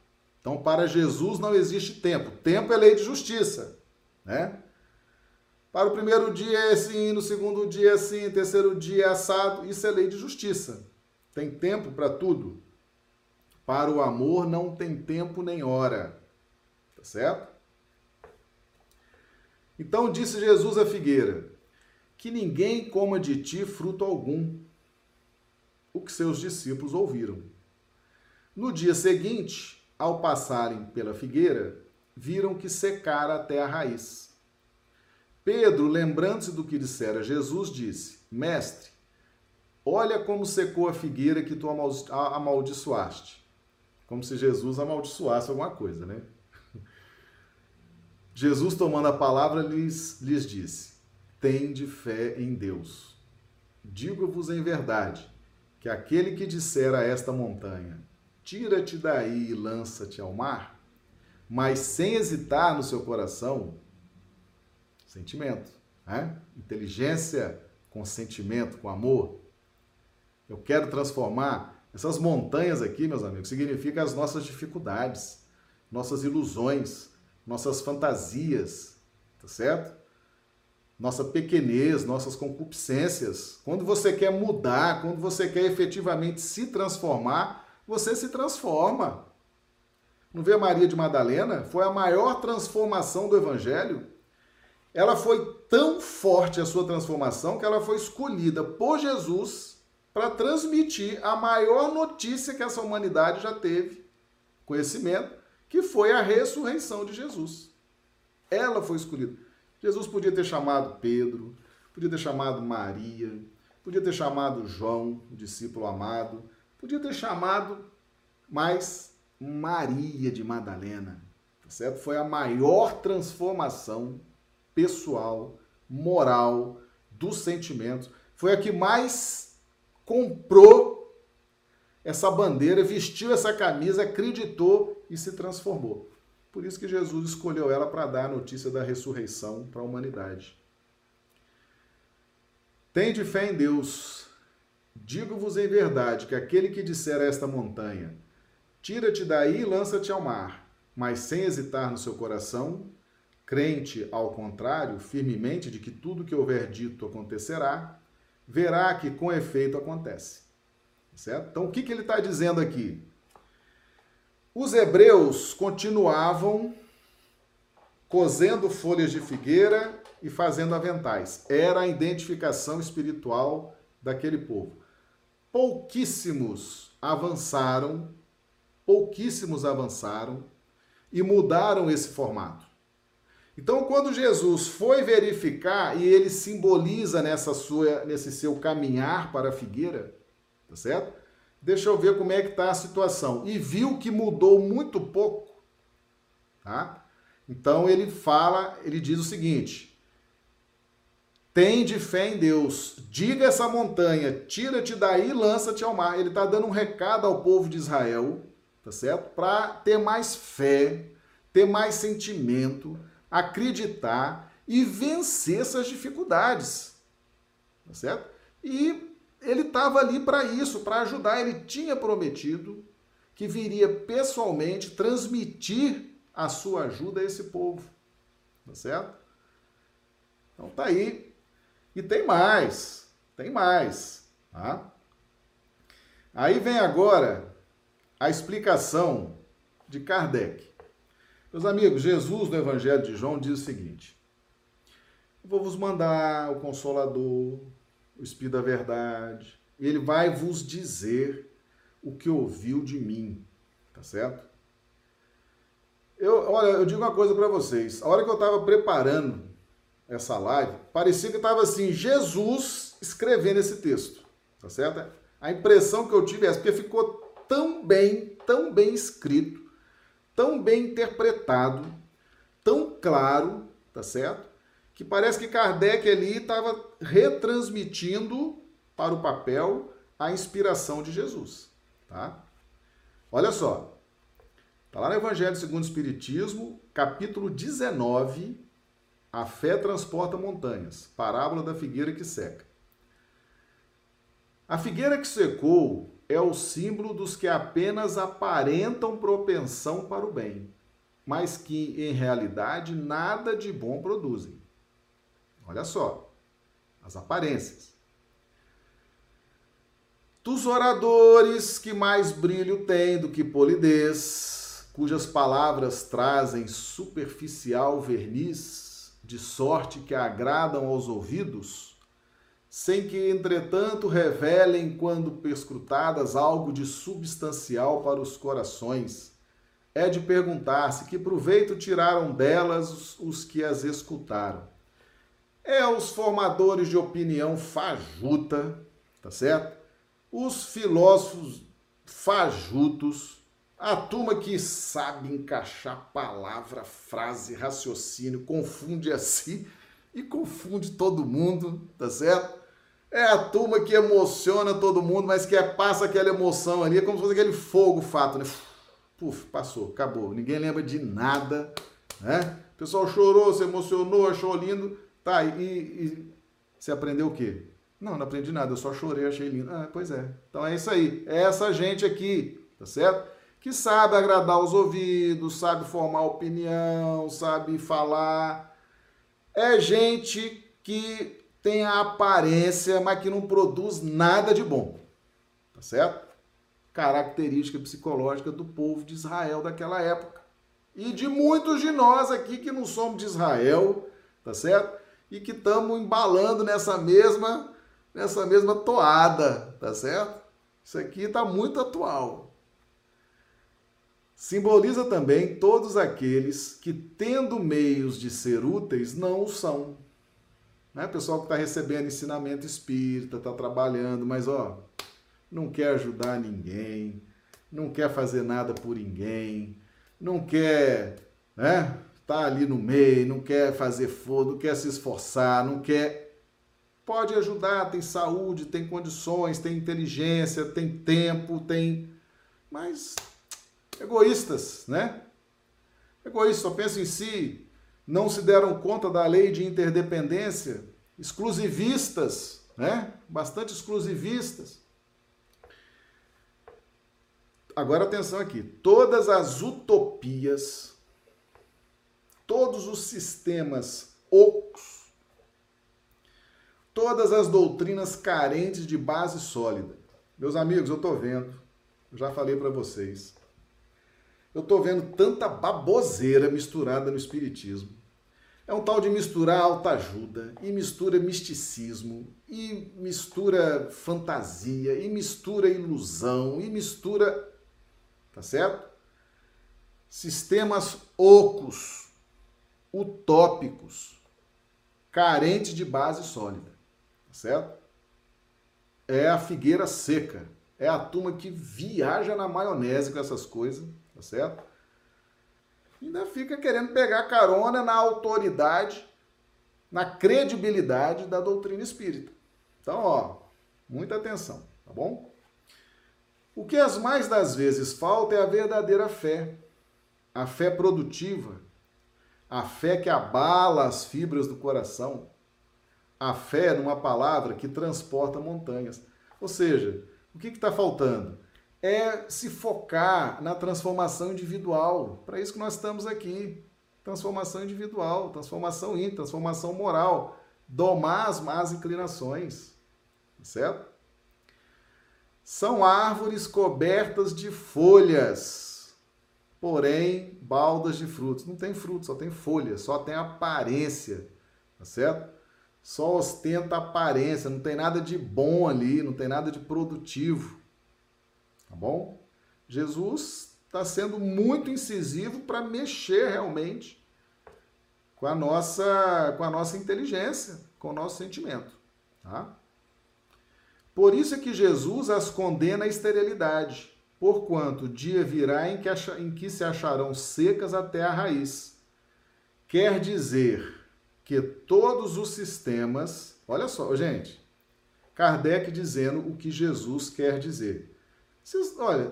Então, para Jesus não existe tempo. Tempo é lei de justiça, né? Para o primeiro dia é assim, no segundo dia é assim, terceiro dia é assado. Isso é lei de justiça. Tem tempo para tudo. Para o amor não tem tempo nem hora. Tá certo? Então disse Jesus à figueira: Que ninguém coma de ti fruto algum. O que seus discípulos ouviram. No dia seguinte, ao passarem pela figueira, viram que secara até a raiz. Pedro, lembrando-se do que dissera Jesus, disse: Mestre, olha como secou a figueira que tu amaldiçoaste. Como se Jesus amaldiçoasse alguma coisa, né? [laughs] Jesus, tomando a palavra, lhes, lhes disse: Tende fé em Deus. Digo-vos em verdade que aquele que disser a esta montanha: Tira-te daí e lança-te ao mar, mas sem hesitar no seu coração, sentimento, né? inteligência com sentimento, com amor. Eu quero transformar essas montanhas aqui, meus amigos, significa as nossas dificuldades, nossas ilusões, nossas fantasias, tá certo? Nossa pequenez, nossas concupiscências. Quando você quer mudar, quando você quer efetivamente se transformar, você se transforma. Não vê Maria de Madalena? Foi a maior transformação do Evangelho. Ela foi tão forte a sua transformação que ela foi escolhida por Jesus para transmitir a maior notícia que essa humanidade já teve conhecimento, que foi a ressurreição de Jesus. Ela foi escolhida. Jesus podia ter chamado Pedro, podia ter chamado Maria, podia ter chamado João, o discípulo amado, podia ter chamado mais Maria de Madalena, tá certo? Foi a maior transformação pessoal, moral, dos sentimentos. Foi a que mais comprou essa bandeira, vestiu essa camisa, acreditou e se transformou. Por isso que Jesus escolheu ela para dar a notícia da ressurreição para a humanidade. Tende fé em Deus. Digo-vos em verdade que aquele que disser a esta montanha: Tira-te daí e lança-te ao mar, mas sem hesitar no seu coração, crente ao contrário, firmemente de que tudo que houver dito acontecerá, verá que com efeito acontece. Certo? Então, o que, que ele está dizendo aqui? Os hebreus continuavam cozendo folhas de figueira e fazendo aventais. Era a identificação espiritual daquele povo. Pouquíssimos avançaram, pouquíssimos avançaram e mudaram esse formato. Então, quando Jesus foi verificar e ele simboliza nessa sua, nesse seu caminhar para a figueira, tá certo? Deixa eu ver como é que está a situação. E viu que mudou muito pouco, tá? Então ele fala, ele diz o seguinte: Tende fé em Deus, diga essa montanha, tira-te daí lança-te ao mar. Ele está dando um recado ao povo de Israel, tá certo? Para ter mais fé, ter mais sentimento, acreditar e vencer essas dificuldades, tá certo? E ele estava ali para isso, para ajudar. Ele tinha prometido que viria pessoalmente transmitir a sua ajuda a esse povo. Tá certo? Então tá aí. E tem mais. Tem mais. Tá? Aí vem agora a explicação de Kardec. Meus amigos, Jesus no Evangelho de João diz o seguinte: vou vos mandar o Consolador, o Espírito da Verdade. Ele vai vos dizer o que ouviu de mim, tá certo? Eu, olha, eu digo uma coisa para vocês. A hora que eu estava preparando essa live, parecia que estava assim, Jesus escrevendo esse texto, tá certo? A impressão que eu tive é essa, porque ficou tão bem, tão bem escrito, tão bem interpretado, tão claro, tá certo? Que parece que Kardec ali estava retransmitindo para o papel a inspiração de Jesus, tá? Olha só. Tá lá no Evangelho segundo o Espiritismo, capítulo 19, a fé transporta montanhas, parábola da figueira que seca. A figueira que secou é o símbolo dos que apenas aparentam propensão para o bem, mas que em realidade nada de bom produzem. Olha só, as aparências. Dos oradores que mais brilho têm do que polidez, cujas palavras trazem superficial verniz, de sorte que agradam aos ouvidos, sem que, entretanto, revelem, quando perscrutadas, algo de substancial para os corações. É de perguntar-se que proveito tiraram delas os, que as escutaram. É os formadores de opinião fajuta, tá certo? Os filósofos fajutos, a turma que sabe encaixar palavra, frase, raciocínio, confunde a si e confunde todo mundo, tá certo? É a turma que emociona todo mundo, mas que é, passa aquela emoção ali, é como se fosse aquele fogo fato, né? Puf, passou, acabou. Ninguém lembra de nada, né? O pessoal chorou, se emocionou, achou lindo. Tá, e, e você aprendeu o quê? Não, não aprendi nada, eu só chorei, achei lindo. Ah, pois é. Então é isso aí. É essa gente aqui, tá certo? Que sabe agradar os ouvidos, sabe formar opinião, sabe falar. É gente que tem a aparência, mas que não produz nada de bom. Tá certo? Característica psicológica do povo de Israel daquela época. E de muitos de nós aqui que não somos de Israel, tá certo? E que estamos embalando nessa mesma nessa mesma toada, tá certo? Isso aqui está muito atual. Simboliza também todos aqueles que, tendo meios de ser úteis, não o são. Né? Pessoal que está recebendo ensinamento espírita, está trabalhando, mas ó, não quer ajudar ninguém, não quer fazer nada por ninguém, não quer, né? Tá ali no meio, não quer fazer fogo, não quer se esforçar, não quer. Pode ajudar, tem saúde, tem condições, tem inteligência, tem tempo, tem. Mas egoístas, né? Egoístas, só pensam em si, não se deram conta da lei de interdependência, exclusivistas, né? Bastante exclusivistas. Agora atenção aqui, todas as utopias, todos os sistemas ocos, todas as doutrinas carentes de base sólida. Meus amigos, eu estou vendo, eu já falei para vocês, eu estou vendo tanta baboseira misturada no Espiritismo. É um tal de misturar autoajuda, e mistura misticismo, e mistura fantasia, e mistura ilusão, e mistura. Tá certo? Sistemas ocos, utópicos, carentes de base sólida. Tá certo? É a figueira seca. É a turma que viaja na maionese com essas coisas, tá certo? ainda fica querendo pegar carona na autoridade, na credibilidade da doutrina espírita. Então, ó, muita atenção, tá bom? O que as mais das vezes falta é a verdadeira fé, a fé produtiva, a fé que abala as fibras do coração, a fé numa palavra que transporta montanhas. Ou seja, o que está faltando? É se focar na transformação individual. Para isso que nós estamos aqui. Transformação individual, transformação íntima, transformação moral. Domar as más inclinações. Certo? São árvores cobertas de folhas, porém baldas de frutos. Não tem frutos, só tem folhas, só tem aparência. Tá certo? Só ostenta aparência, não tem nada de bom ali, não tem nada de produtivo. Tá bom? Jesus está sendo muito incisivo para mexer realmente com a nossa com a nossa inteligência, com o nosso sentimento, tá? Por isso é que Jesus as condena à esterilidade, porquanto o dia virá em que, em que se acharão secas até a raiz. Quer dizer, que todos os sistemas. Olha só, gente. Kardec dizendo o que Jesus quer dizer. Vocês, olha,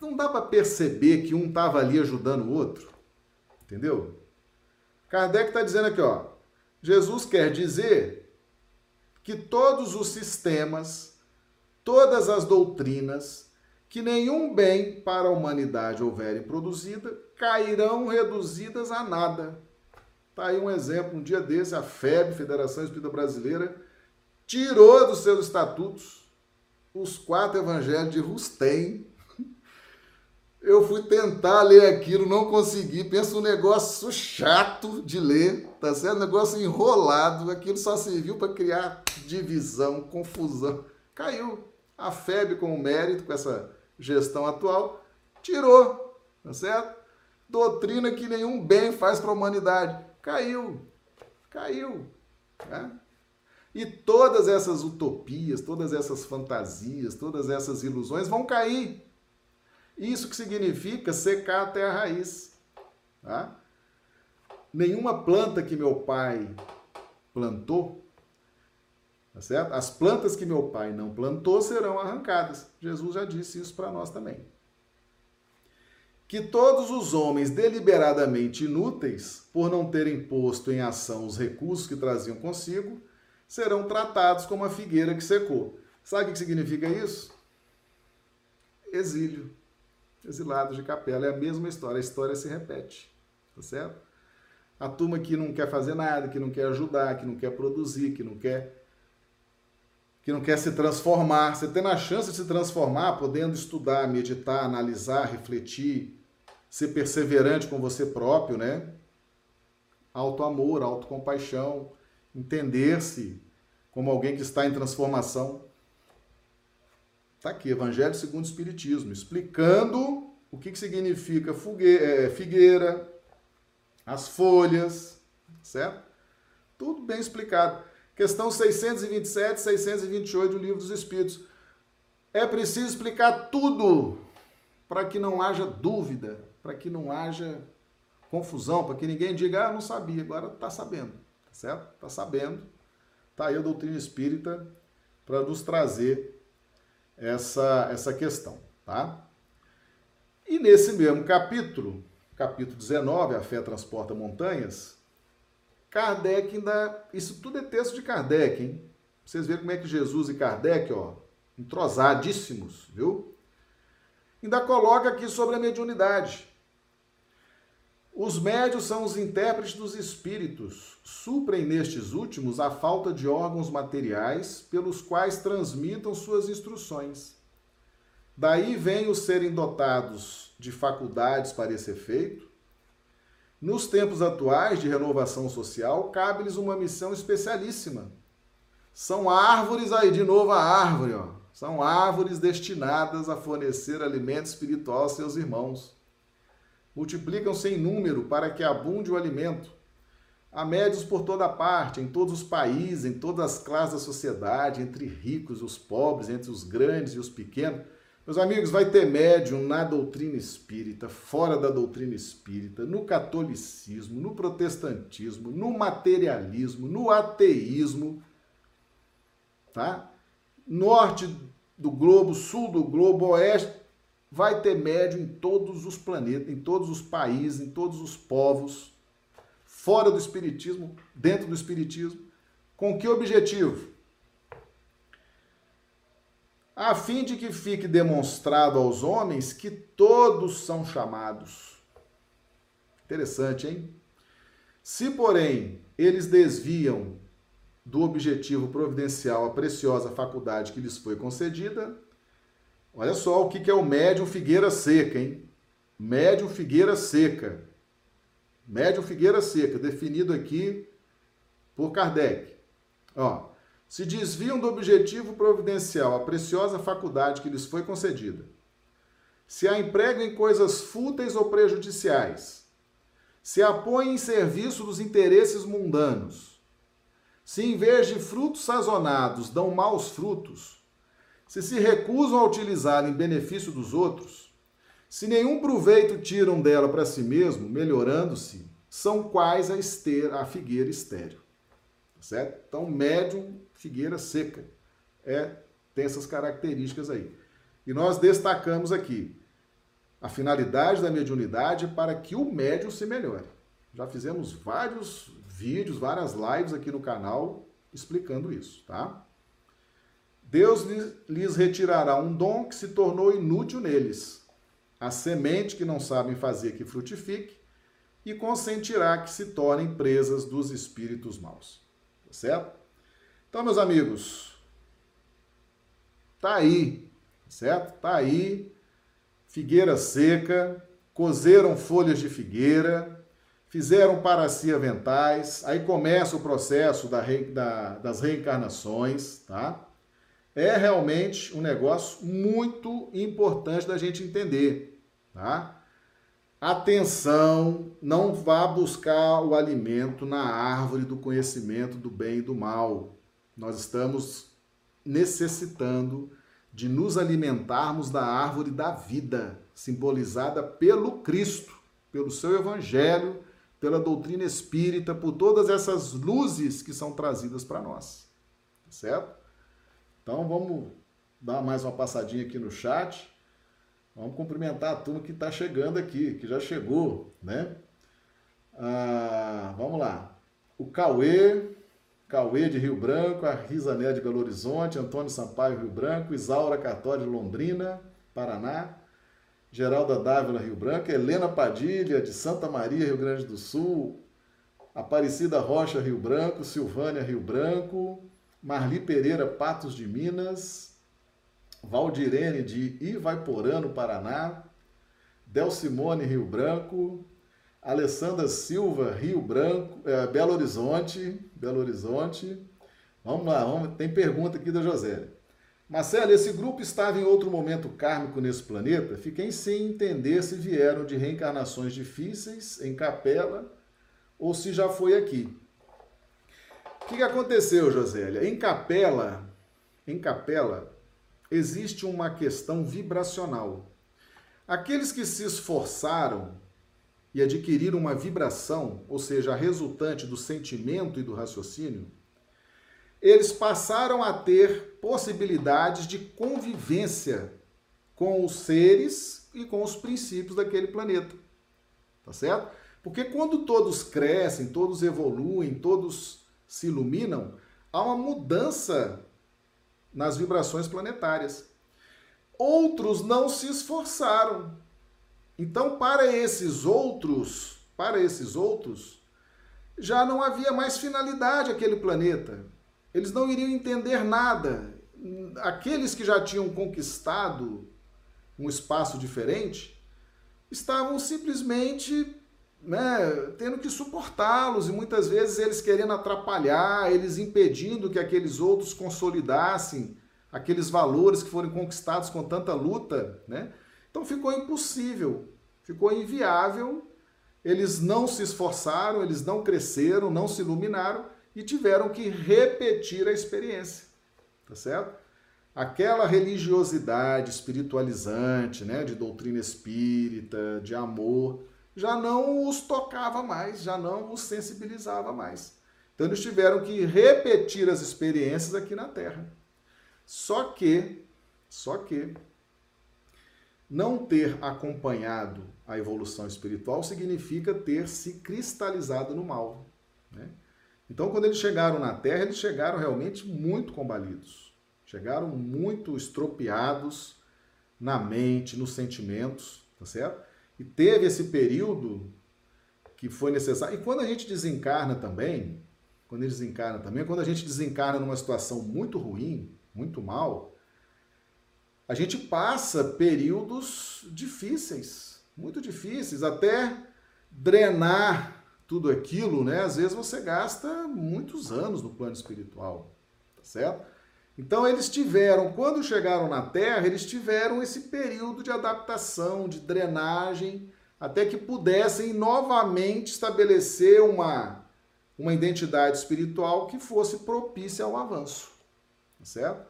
não dá para perceber que um estava ali ajudando o outro? Entendeu? Kardec está dizendo aqui, ó. Jesus quer dizer que todos os sistemas, todas as doutrinas, que nenhum bem para a humanidade houverem produzida, cairão reduzidas a nada. Está aí um exemplo, um dia desse, a FEB, Federação Espírita Brasileira, tirou dos seus estatutos os quatro evangelhos de Rustem. Eu fui tentar ler aquilo, não consegui. Pensa um negócio chato de ler, tá certo? Um negócio enrolado. Aquilo só serviu para criar divisão, confusão. Caiu. A FEB, com o mérito, com essa gestão atual, tirou, tá certo? Doutrina que nenhum bem faz para a humanidade. Caiu. Caiu. Né? E todas essas utopias, todas essas fantasias, todas essas ilusões vão cair. Isso que significa secar a terra raiz. Tá? Nenhuma planta que meu pai plantou, tá certo? As plantas que meu pai não plantou serão arrancadas. Jesus já disse isso para nós também que todos os homens deliberadamente inúteis, por não terem posto em ação os recursos que traziam consigo, serão tratados como a figueira que secou. Sabe o que significa isso? Exílio. Exilados de capela. É a mesma história. A história se repete. Tá certo? A turma que não quer fazer nada, que não quer ajudar, que não quer produzir, que não quer que não quer se transformar, você tendo a chance de se transformar, podendo estudar, meditar, analisar, refletir, ser perseverante com você próprio, né? Alto amor, autocompaixão, entender-se como alguém que está em transformação. Está aqui, Evangelho segundo o Espiritismo, explicando o que, que significa é, figueira, as folhas, certo? Tudo bem explicado. Questão 627, 628 do Livro dos Espíritos. É preciso explicar tudo para que não haja dúvida para que não haja confusão, para que ninguém diga, ah, não sabia, agora está sabendo, certo? Está sabendo. Está aí a doutrina espírita para nos trazer essa, essa questão, tá? E nesse mesmo capítulo, capítulo 19, A Fé Transporta Montanhas, Kardec ainda. Isso tudo é texto de Kardec, hein? Vocês verem como é que Jesus e Kardec, ó, entrosadíssimos, viu? Ainda coloca aqui sobre a mediunidade. Os médios são os intérpretes dos espíritos, suprem nestes últimos a falta de órgãos materiais pelos quais transmitam suas instruções. Daí vem os serem dotados de faculdades para esse efeito. Nos tempos atuais de renovação social, cabe-lhes uma missão especialíssima. São árvores aí, de novo a árvore, ó. São árvores destinadas a fornecer alimento espiritual aos seus irmãos multiplicam-se em número para que abunde o alimento. Há médios por toda parte, em todos os países, em todas as classes da sociedade, entre ricos e os pobres, entre os grandes e os pequenos. Meus amigos, vai ter médium na doutrina espírita, fora da doutrina espírita, no catolicismo, no protestantismo, no materialismo, no ateísmo, tá? Norte do globo, sul do globo, oeste, vai ter médium em todos os planetas, em todos os países, em todos os povos, fora do espiritismo, dentro do espiritismo. Com que objetivo? A fim de que fique demonstrado aos homens que todos são chamados. Interessante, hein? Se, porém, eles desviam do objetivo providencial a preciosa faculdade que lhes foi concedida, Olha só o que é o médium figueira seca, hein? Médium figueira seca. Médium figueira seca, definido aqui por Kardec. Ó, se desviam do objetivo providencial, a preciosa faculdade que lhes foi concedida. Se a empregam em coisas fúteis ou prejudiciais. Se a põem em serviço dos interesses mundanos. Se em vez de frutos sazonados dão maus frutos, se se recusam a utilizá-la em benefício dos outros, se nenhum proveito tiram dela para si mesmo, melhorando-se, são quais a, esteira, a figueira estéreo. Tá certo? Então, médium, figueira seca. É, tem essas características aí. E nós destacamos aqui a finalidade da mediunidade para que o médium se melhore. Já fizemos vários vídeos, várias lives aqui no canal explicando isso, tá? Deus lhes retirará um dom que se tornou inútil neles, a semente que não sabem fazer que frutifique, e consentirá que se tornem presas dos espíritos maus. Tá certo? Então, meus amigos, tá aí, certo? Tá aí, figueira seca, cozeram folhas de figueira, fizeram para si aventais, aí começa o processo da, da, das reencarnações, tá? É realmente um negócio muito importante da gente entender, tá? Atenção, não vá buscar o alimento na árvore do conhecimento do bem e do mal. Nós estamos necessitando de nos alimentarmos da árvore da vida, simbolizada pelo Cristo, pelo seu evangelho, pela doutrina espírita, por todas essas luzes que são trazidas para nós. Tá certo? Então vamos dar mais uma passadinha aqui no chat. Vamos cumprimentar a turma que está chegando aqui, que já chegou, né? Ah, vamos lá. O Cauê, Cauê de Rio Branco, a Risané de Belo Horizonte, Antônio Sampaio Rio Branco, Isaura Cartório de Londrina, Paraná, Geralda Dávila Rio Branco, Helena Padilha de Santa Maria, Rio Grande do Sul, Aparecida Rocha Rio Branco, Silvânia Rio Branco, Marli Pereira Patos de Minas, Valdirene de Ivaiporã, Paraná, Del Simone Rio Branco, Alessandra Silva, Rio Branco, é, Belo Horizonte, Belo Horizonte. Vamos lá, vamos, tem pergunta aqui da Josélia. Marcelo, esse grupo estava em outro momento kármico nesse planeta? Fiquei sem entender se vieram de reencarnações difíceis em capela ou se já foi aqui. O que, que aconteceu, Josélia? Em capela, em capela, existe uma questão vibracional. Aqueles que se esforçaram e adquirir uma vibração, ou seja, a resultante do sentimento e do raciocínio, eles passaram a ter possibilidades de convivência com os seres e com os princípios daquele planeta. Tá certo? Porque quando todos crescem, todos evoluem, todos se iluminam, há uma mudança nas vibrações planetárias. Outros não se esforçaram, então, para esses outros, para esses outros, já não havia mais finalidade aquele planeta. Eles não iriam entender nada. Aqueles que já tinham conquistado um espaço diferente estavam simplesmente né, tendo que suportá-los e muitas vezes eles querendo atrapalhar, eles impedindo que aqueles outros consolidassem aqueles valores que foram conquistados com tanta luta, né? Então ficou impossível, ficou inviável. Eles não se esforçaram, eles não cresceram, não se iluminaram e tiveram que repetir a experiência. Tá certo? Aquela religiosidade espiritualizante, né, de doutrina espírita, de amor, já não os tocava mais, já não os sensibilizava mais. Então eles tiveram que repetir as experiências aqui na Terra. Só que, só que não ter acompanhado a evolução espiritual significa ter se cristalizado no mal. Né? Então, quando eles chegaram na Terra, eles chegaram realmente muito combalidos. Chegaram muito estropiados na mente, nos sentimentos, tá certo? E teve esse período que foi necessário. E quando a gente desencarna também, quando gente desencarna também, quando a gente desencarna numa situação muito ruim, muito mal, a gente passa períodos difíceis, muito difíceis, até drenar tudo aquilo, né? Às vezes você gasta muitos anos no plano espiritual, tá certo? Então eles tiveram, quando chegaram na Terra, eles tiveram esse período de adaptação, de drenagem, até que pudessem novamente estabelecer uma, uma identidade espiritual que fosse propícia ao avanço, tá certo?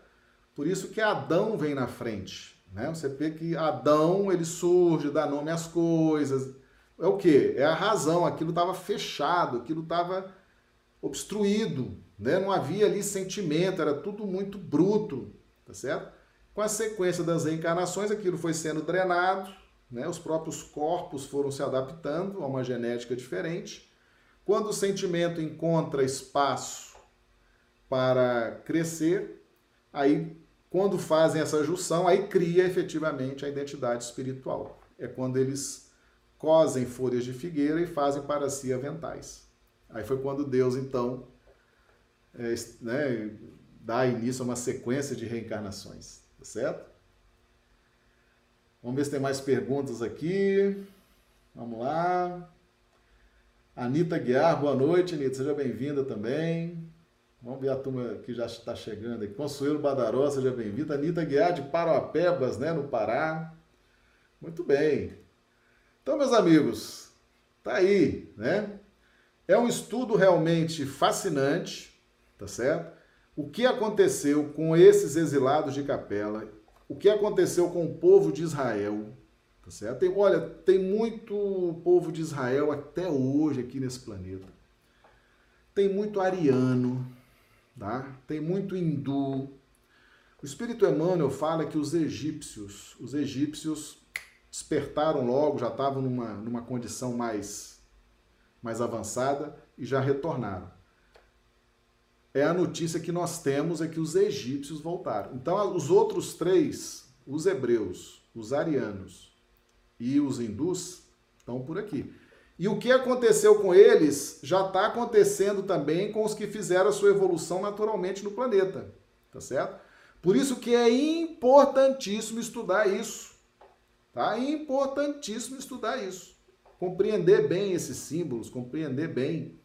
Por isso que Adão vem na frente. Né? Você vê que Adão ele surge, dá nome às coisas, é o quê? É a razão, aquilo estava fechado, aquilo estava obstruído, né? não havia ali sentimento, era tudo muito bruto, tá certo? Com a sequência das reencarnações, aquilo foi sendo drenado, né? os próprios corpos foram se adaptando a uma genética diferente. Quando o sentimento encontra espaço para crescer, aí quando fazem essa junção, aí cria efetivamente a identidade espiritual. É quando eles cosem folhas de figueira e fazem para si aventais. Aí foi quando Deus, então, é, né, dá início a uma sequência de reencarnações, tá certo? Vamos ver se tem mais perguntas aqui. Vamos lá. Anitta Guiar, boa noite, Anitta. Seja bem-vinda também. Vamos ver a turma que já está chegando aqui. Consuelo Badaró, seja bem-vinda. Anitta Guiar de Parauapebas, né, no Pará. Muito bem. Então, meus amigos, tá aí, né? É um estudo realmente fascinante, tá certo? O que aconteceu com esses exilados de Capela, o que aconteceu com o povo de Israel, tá certo? Tem, olha, tem muito povo de Israel até hoje aqui nesse planeta. Tem muito ariano, tá? Tem muito hindu. O Espírito Emmanuel fala que os egípcios, os egípcios despertaram logo, já estavam numa, numa condição mais mais avançada e já retornaram. É a notícia que nós temos é que os egípcios voltaram. Então, os outros três, os hebreus, os arianos e os hindus, estão por aqui. E o que aconteceu com eles já está acontecendo também com os que fizeram a sua evolução naturalmente no planeta. Tá certo? Por isso que é importantíssimo estudar isso. Tá? Importantíssimo estudar isso compreender bem esses símbolos, compreender bem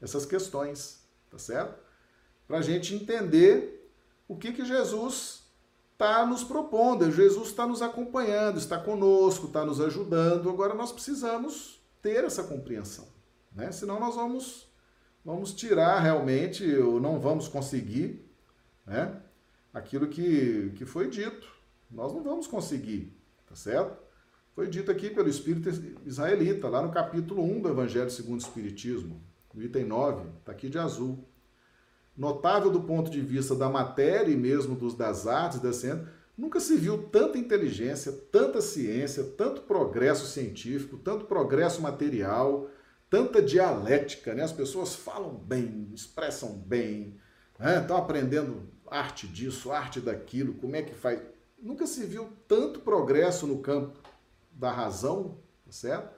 essas questões, tá certo? Para a gente entender o que, que Jesus está nos propondo. Jesus está nos acompanhando, está conosco, está nos ajudando. Agora nós precisamos ter essa compreensão, né? Senão nós vamos vamos tirar realmente ou não vamos conseguir, né? Aquilo que, que foi dito. Nós não vamos conseguir, tá certo? foi dito aqui pelo Espírito israelita, lá no capítulo 1 do Evangelho segundo o Espiritismo, no item 9, está aqui de azul. Notável do ponto de vista da matéria e mesmo dos, das artes da ciência, nunca se viu tanta inteligência, tanta ciência, tanto progresso científico, tanto progresso material, tanta dialética, né? As pessoas falam bem, expressam bem, né? estão aprendendo arte disso, arte daquilo, como é que faz. Nunca se viu tanto progresso no campo da razão, tá certo?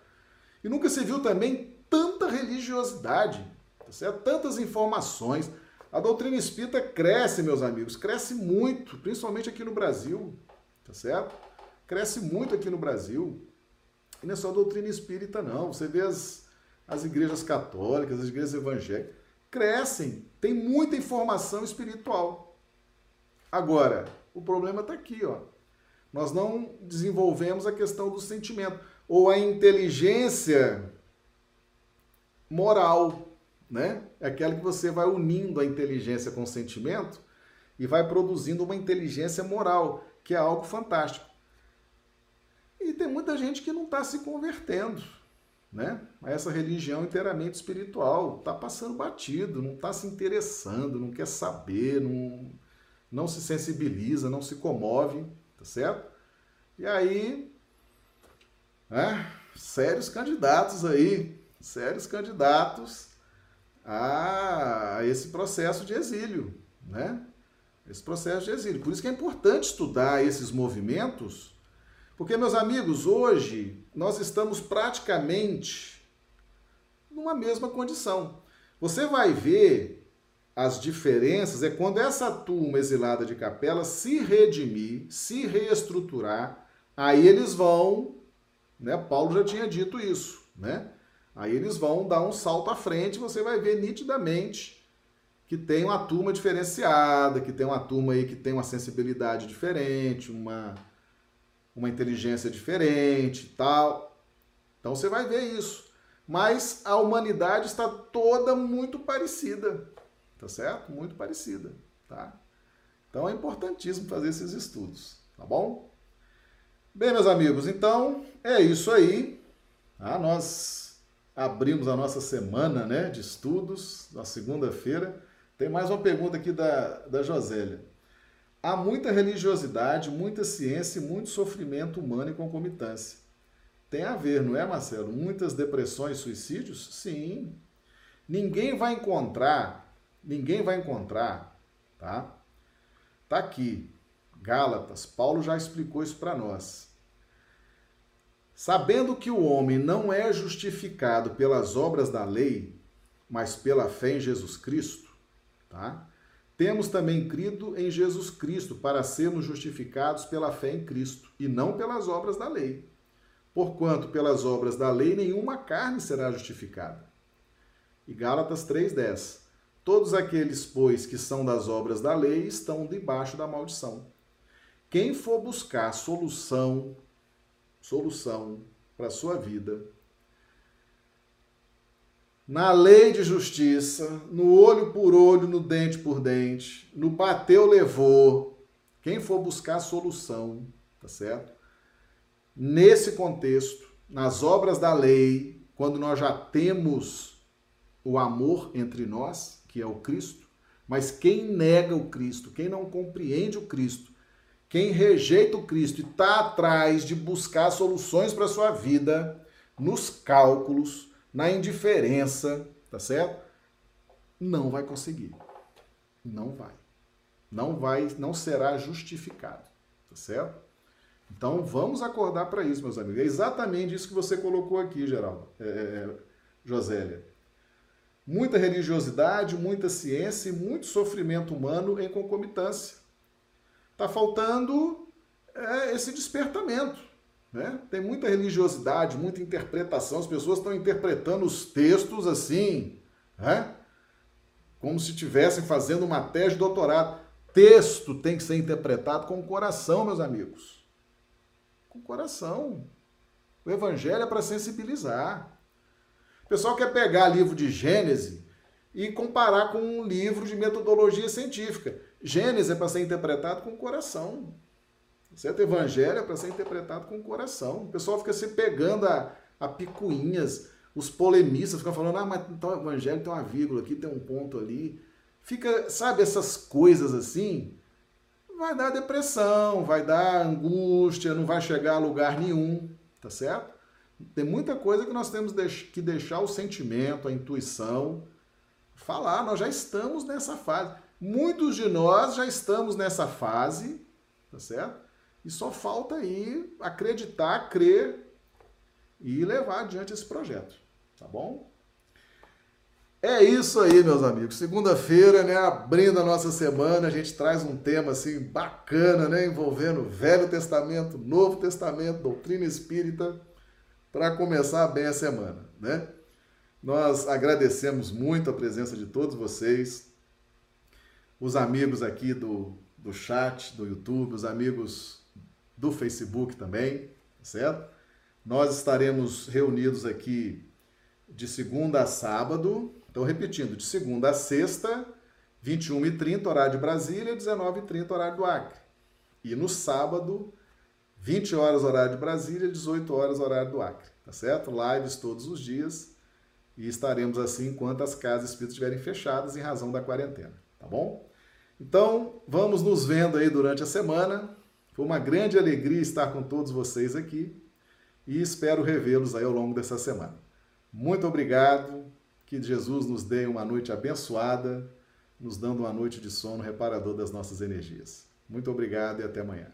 E nunca se viu também tanta religiosidade, tá certo? Tantas informações. A doutrina espírita cresce, meus amigos, cresce muito, principalmente aqui no Brasil, tá certo? Cresce muito aqui no Brasil. E não é só doutrina espírita, não. Você vê as, as igrejas católicas, as igrejas evangélicas, crescem, tem muita informação espiritual. Agora, o problema está aqui, ó. Nós não desenvolvemos a questão do sentimento ou a inteligência moral, né? É aquela que você vai unindo a inteligência com o sentimento e vai produzindo uma inteligência moral, que é algo fantástico. E tem muita gente que não está se convertendo, né? A essa religião inteiramente espiritual, está passando batido, não está se interessando, não quer saber, não, não se sensibiliza, não se comove tá certo? E aí, né, sérios candidatos aí, sérios candidatos a esse processo de exílio, né? Esse processo de exílio. Por isso que é importante estudar esses movimentos, porque, meus amigos, hoje nós estamos praticamente numa mesma condição. Você vai ver as diferenças é quando essa turma exilada de capela se redimir, se reestruturar, aí eles vão, né? Paulo já tinha dito isso, né? Aí eles vão dar um salto à frente, você vai ver nitidamente que tem uma turma diferenciada, que tem uma turma aí que tem uma sensibilidade diferente, uma uma inteligência diferente, tal. Então você vai ver isso. Mas a humanidade está toda muito parecida tá certo? Muito parecida, tá? Então é importantíssimo fazer esses estudos, tá bom? Bem, meus amigos, então é isso aí, Ah, nós abrimos a nossa semana né, de estudos, na segunda-feira. Tem mais uma pergunta aqui da, da Josélia. Há muita religiosidade, muita ciência e muito sofrimento humano em concomitância. Tem a ver, não é, Marcelo? Muitas depressões, suicídios? Sim. Ninguém vai encontrar, ninguém vai encontrar, tá? Tá aqui, Gálatas, Paulo já explicou isso para nós. Sabendo que o homem não é justificado pelas obras da lei, mas pela fé em Jesus Cristo, tá? Temos também crido em Jesus Cristo para sermos justificados pela fé em Cristo e não pelas obras da lei. Porquanto pelas obras da lei nenhuma carne será justificada. E Gálatas 3:10. Todos aqueles, pois, que são das obras da lei estão debaixo da maldição. Quem for buscar solução, solução para a sua vida, na lei de justiça, no olho por olho, no dente por dente, no bateu levou. Quem for buscar solução, tá certo? Nesse contexto, nas obras da lei, quando nós já temos o amor entre nós, que é o Cristo, mas quem nega o Cristo, quem não compreende o Cristo, quem rejeita o Cristo e está atrás de buscar soluções para sua vida, nos cálculos, na indiferença, tá certo? Não vai conseguir. Não vai. Não vai, não será justificado, tá certo? Então vamos acordar para isso, meus amigos. É exatamente isso que você colocou aqui, Geraldo, é, é, é, Josélia. Muita religiosidade, muita ciência e muito sofrimento humano em concomitância. Está faltando é, esse despertamento. Né? Tem muita religiosidade, muita interpretação, as pessoas estão interpretando os textos assim, né? como se estivessem fazendo uma tese de doutorado. Texto tem que ser interpretado com o coração, meus amigos. Com o coração. O evangelho é para sensibilizar. O pessoal quer pegar livro de Gênesis e comparar com um livro de metodologia científica. Gênesis é para ser interpretado com o coração. Certo? Evangelho é para ser interpretado com o coração. O pessoal fica se pegando a, a picuinhas, os polemistas ficam falando, ah, mas então o evangelho tem uma vírgula aqui, tem um ponto ali. Fica, sabe, essas coisas assim, vai dar depressão, vai dar angústia, não vai chegar a lugar nenhum, tá certo? Tem muita coisa que nós temos que deixar o sentimento, a intuição, falar. Nós já estamos nessa fase. Muitos de nós já estamos nessa fase, tá certo? E só falta aí acreditar, crer e levar adiante esse projeto, tá bom? É isso aí, meus amigos. Segunda-feira, né, abrindo a nossa semana, a gente traz um tema assim bacana, né, envolvendo Velho Testamento, Novo Testamento, doutrina espírita, para começar bem a semana, né? Nós agradecemos muito a presença de todos vocês, os amigos aqui do, do chat, do YouTube, os amigos do Facebook também, certo? Nós estaremos reunidos aqui de segunda a sábado, então repetindo, de segunda a sexta, 21h30, horário de Brasília, 19h30, horário do Acre. E no sábado, 20 horas, horário de Brasília, 18 horas, horário do Acre, tá certo? Lives todos os dias e estaremos assim enquanto as casas espíritas estiverem fechadas em razão da quarentena, tá bom? Então, vamos nos vendo aí durante a semana. Foi uma grande alegria estar com todos vocês aqui e espero revê-los aí ao longo dessa semana. Muito obrigado, que Jesus nos dê uma noite abençoada, nos dando uma noite de sono reparador das nossas energias. Muito obrigado e até amanhã.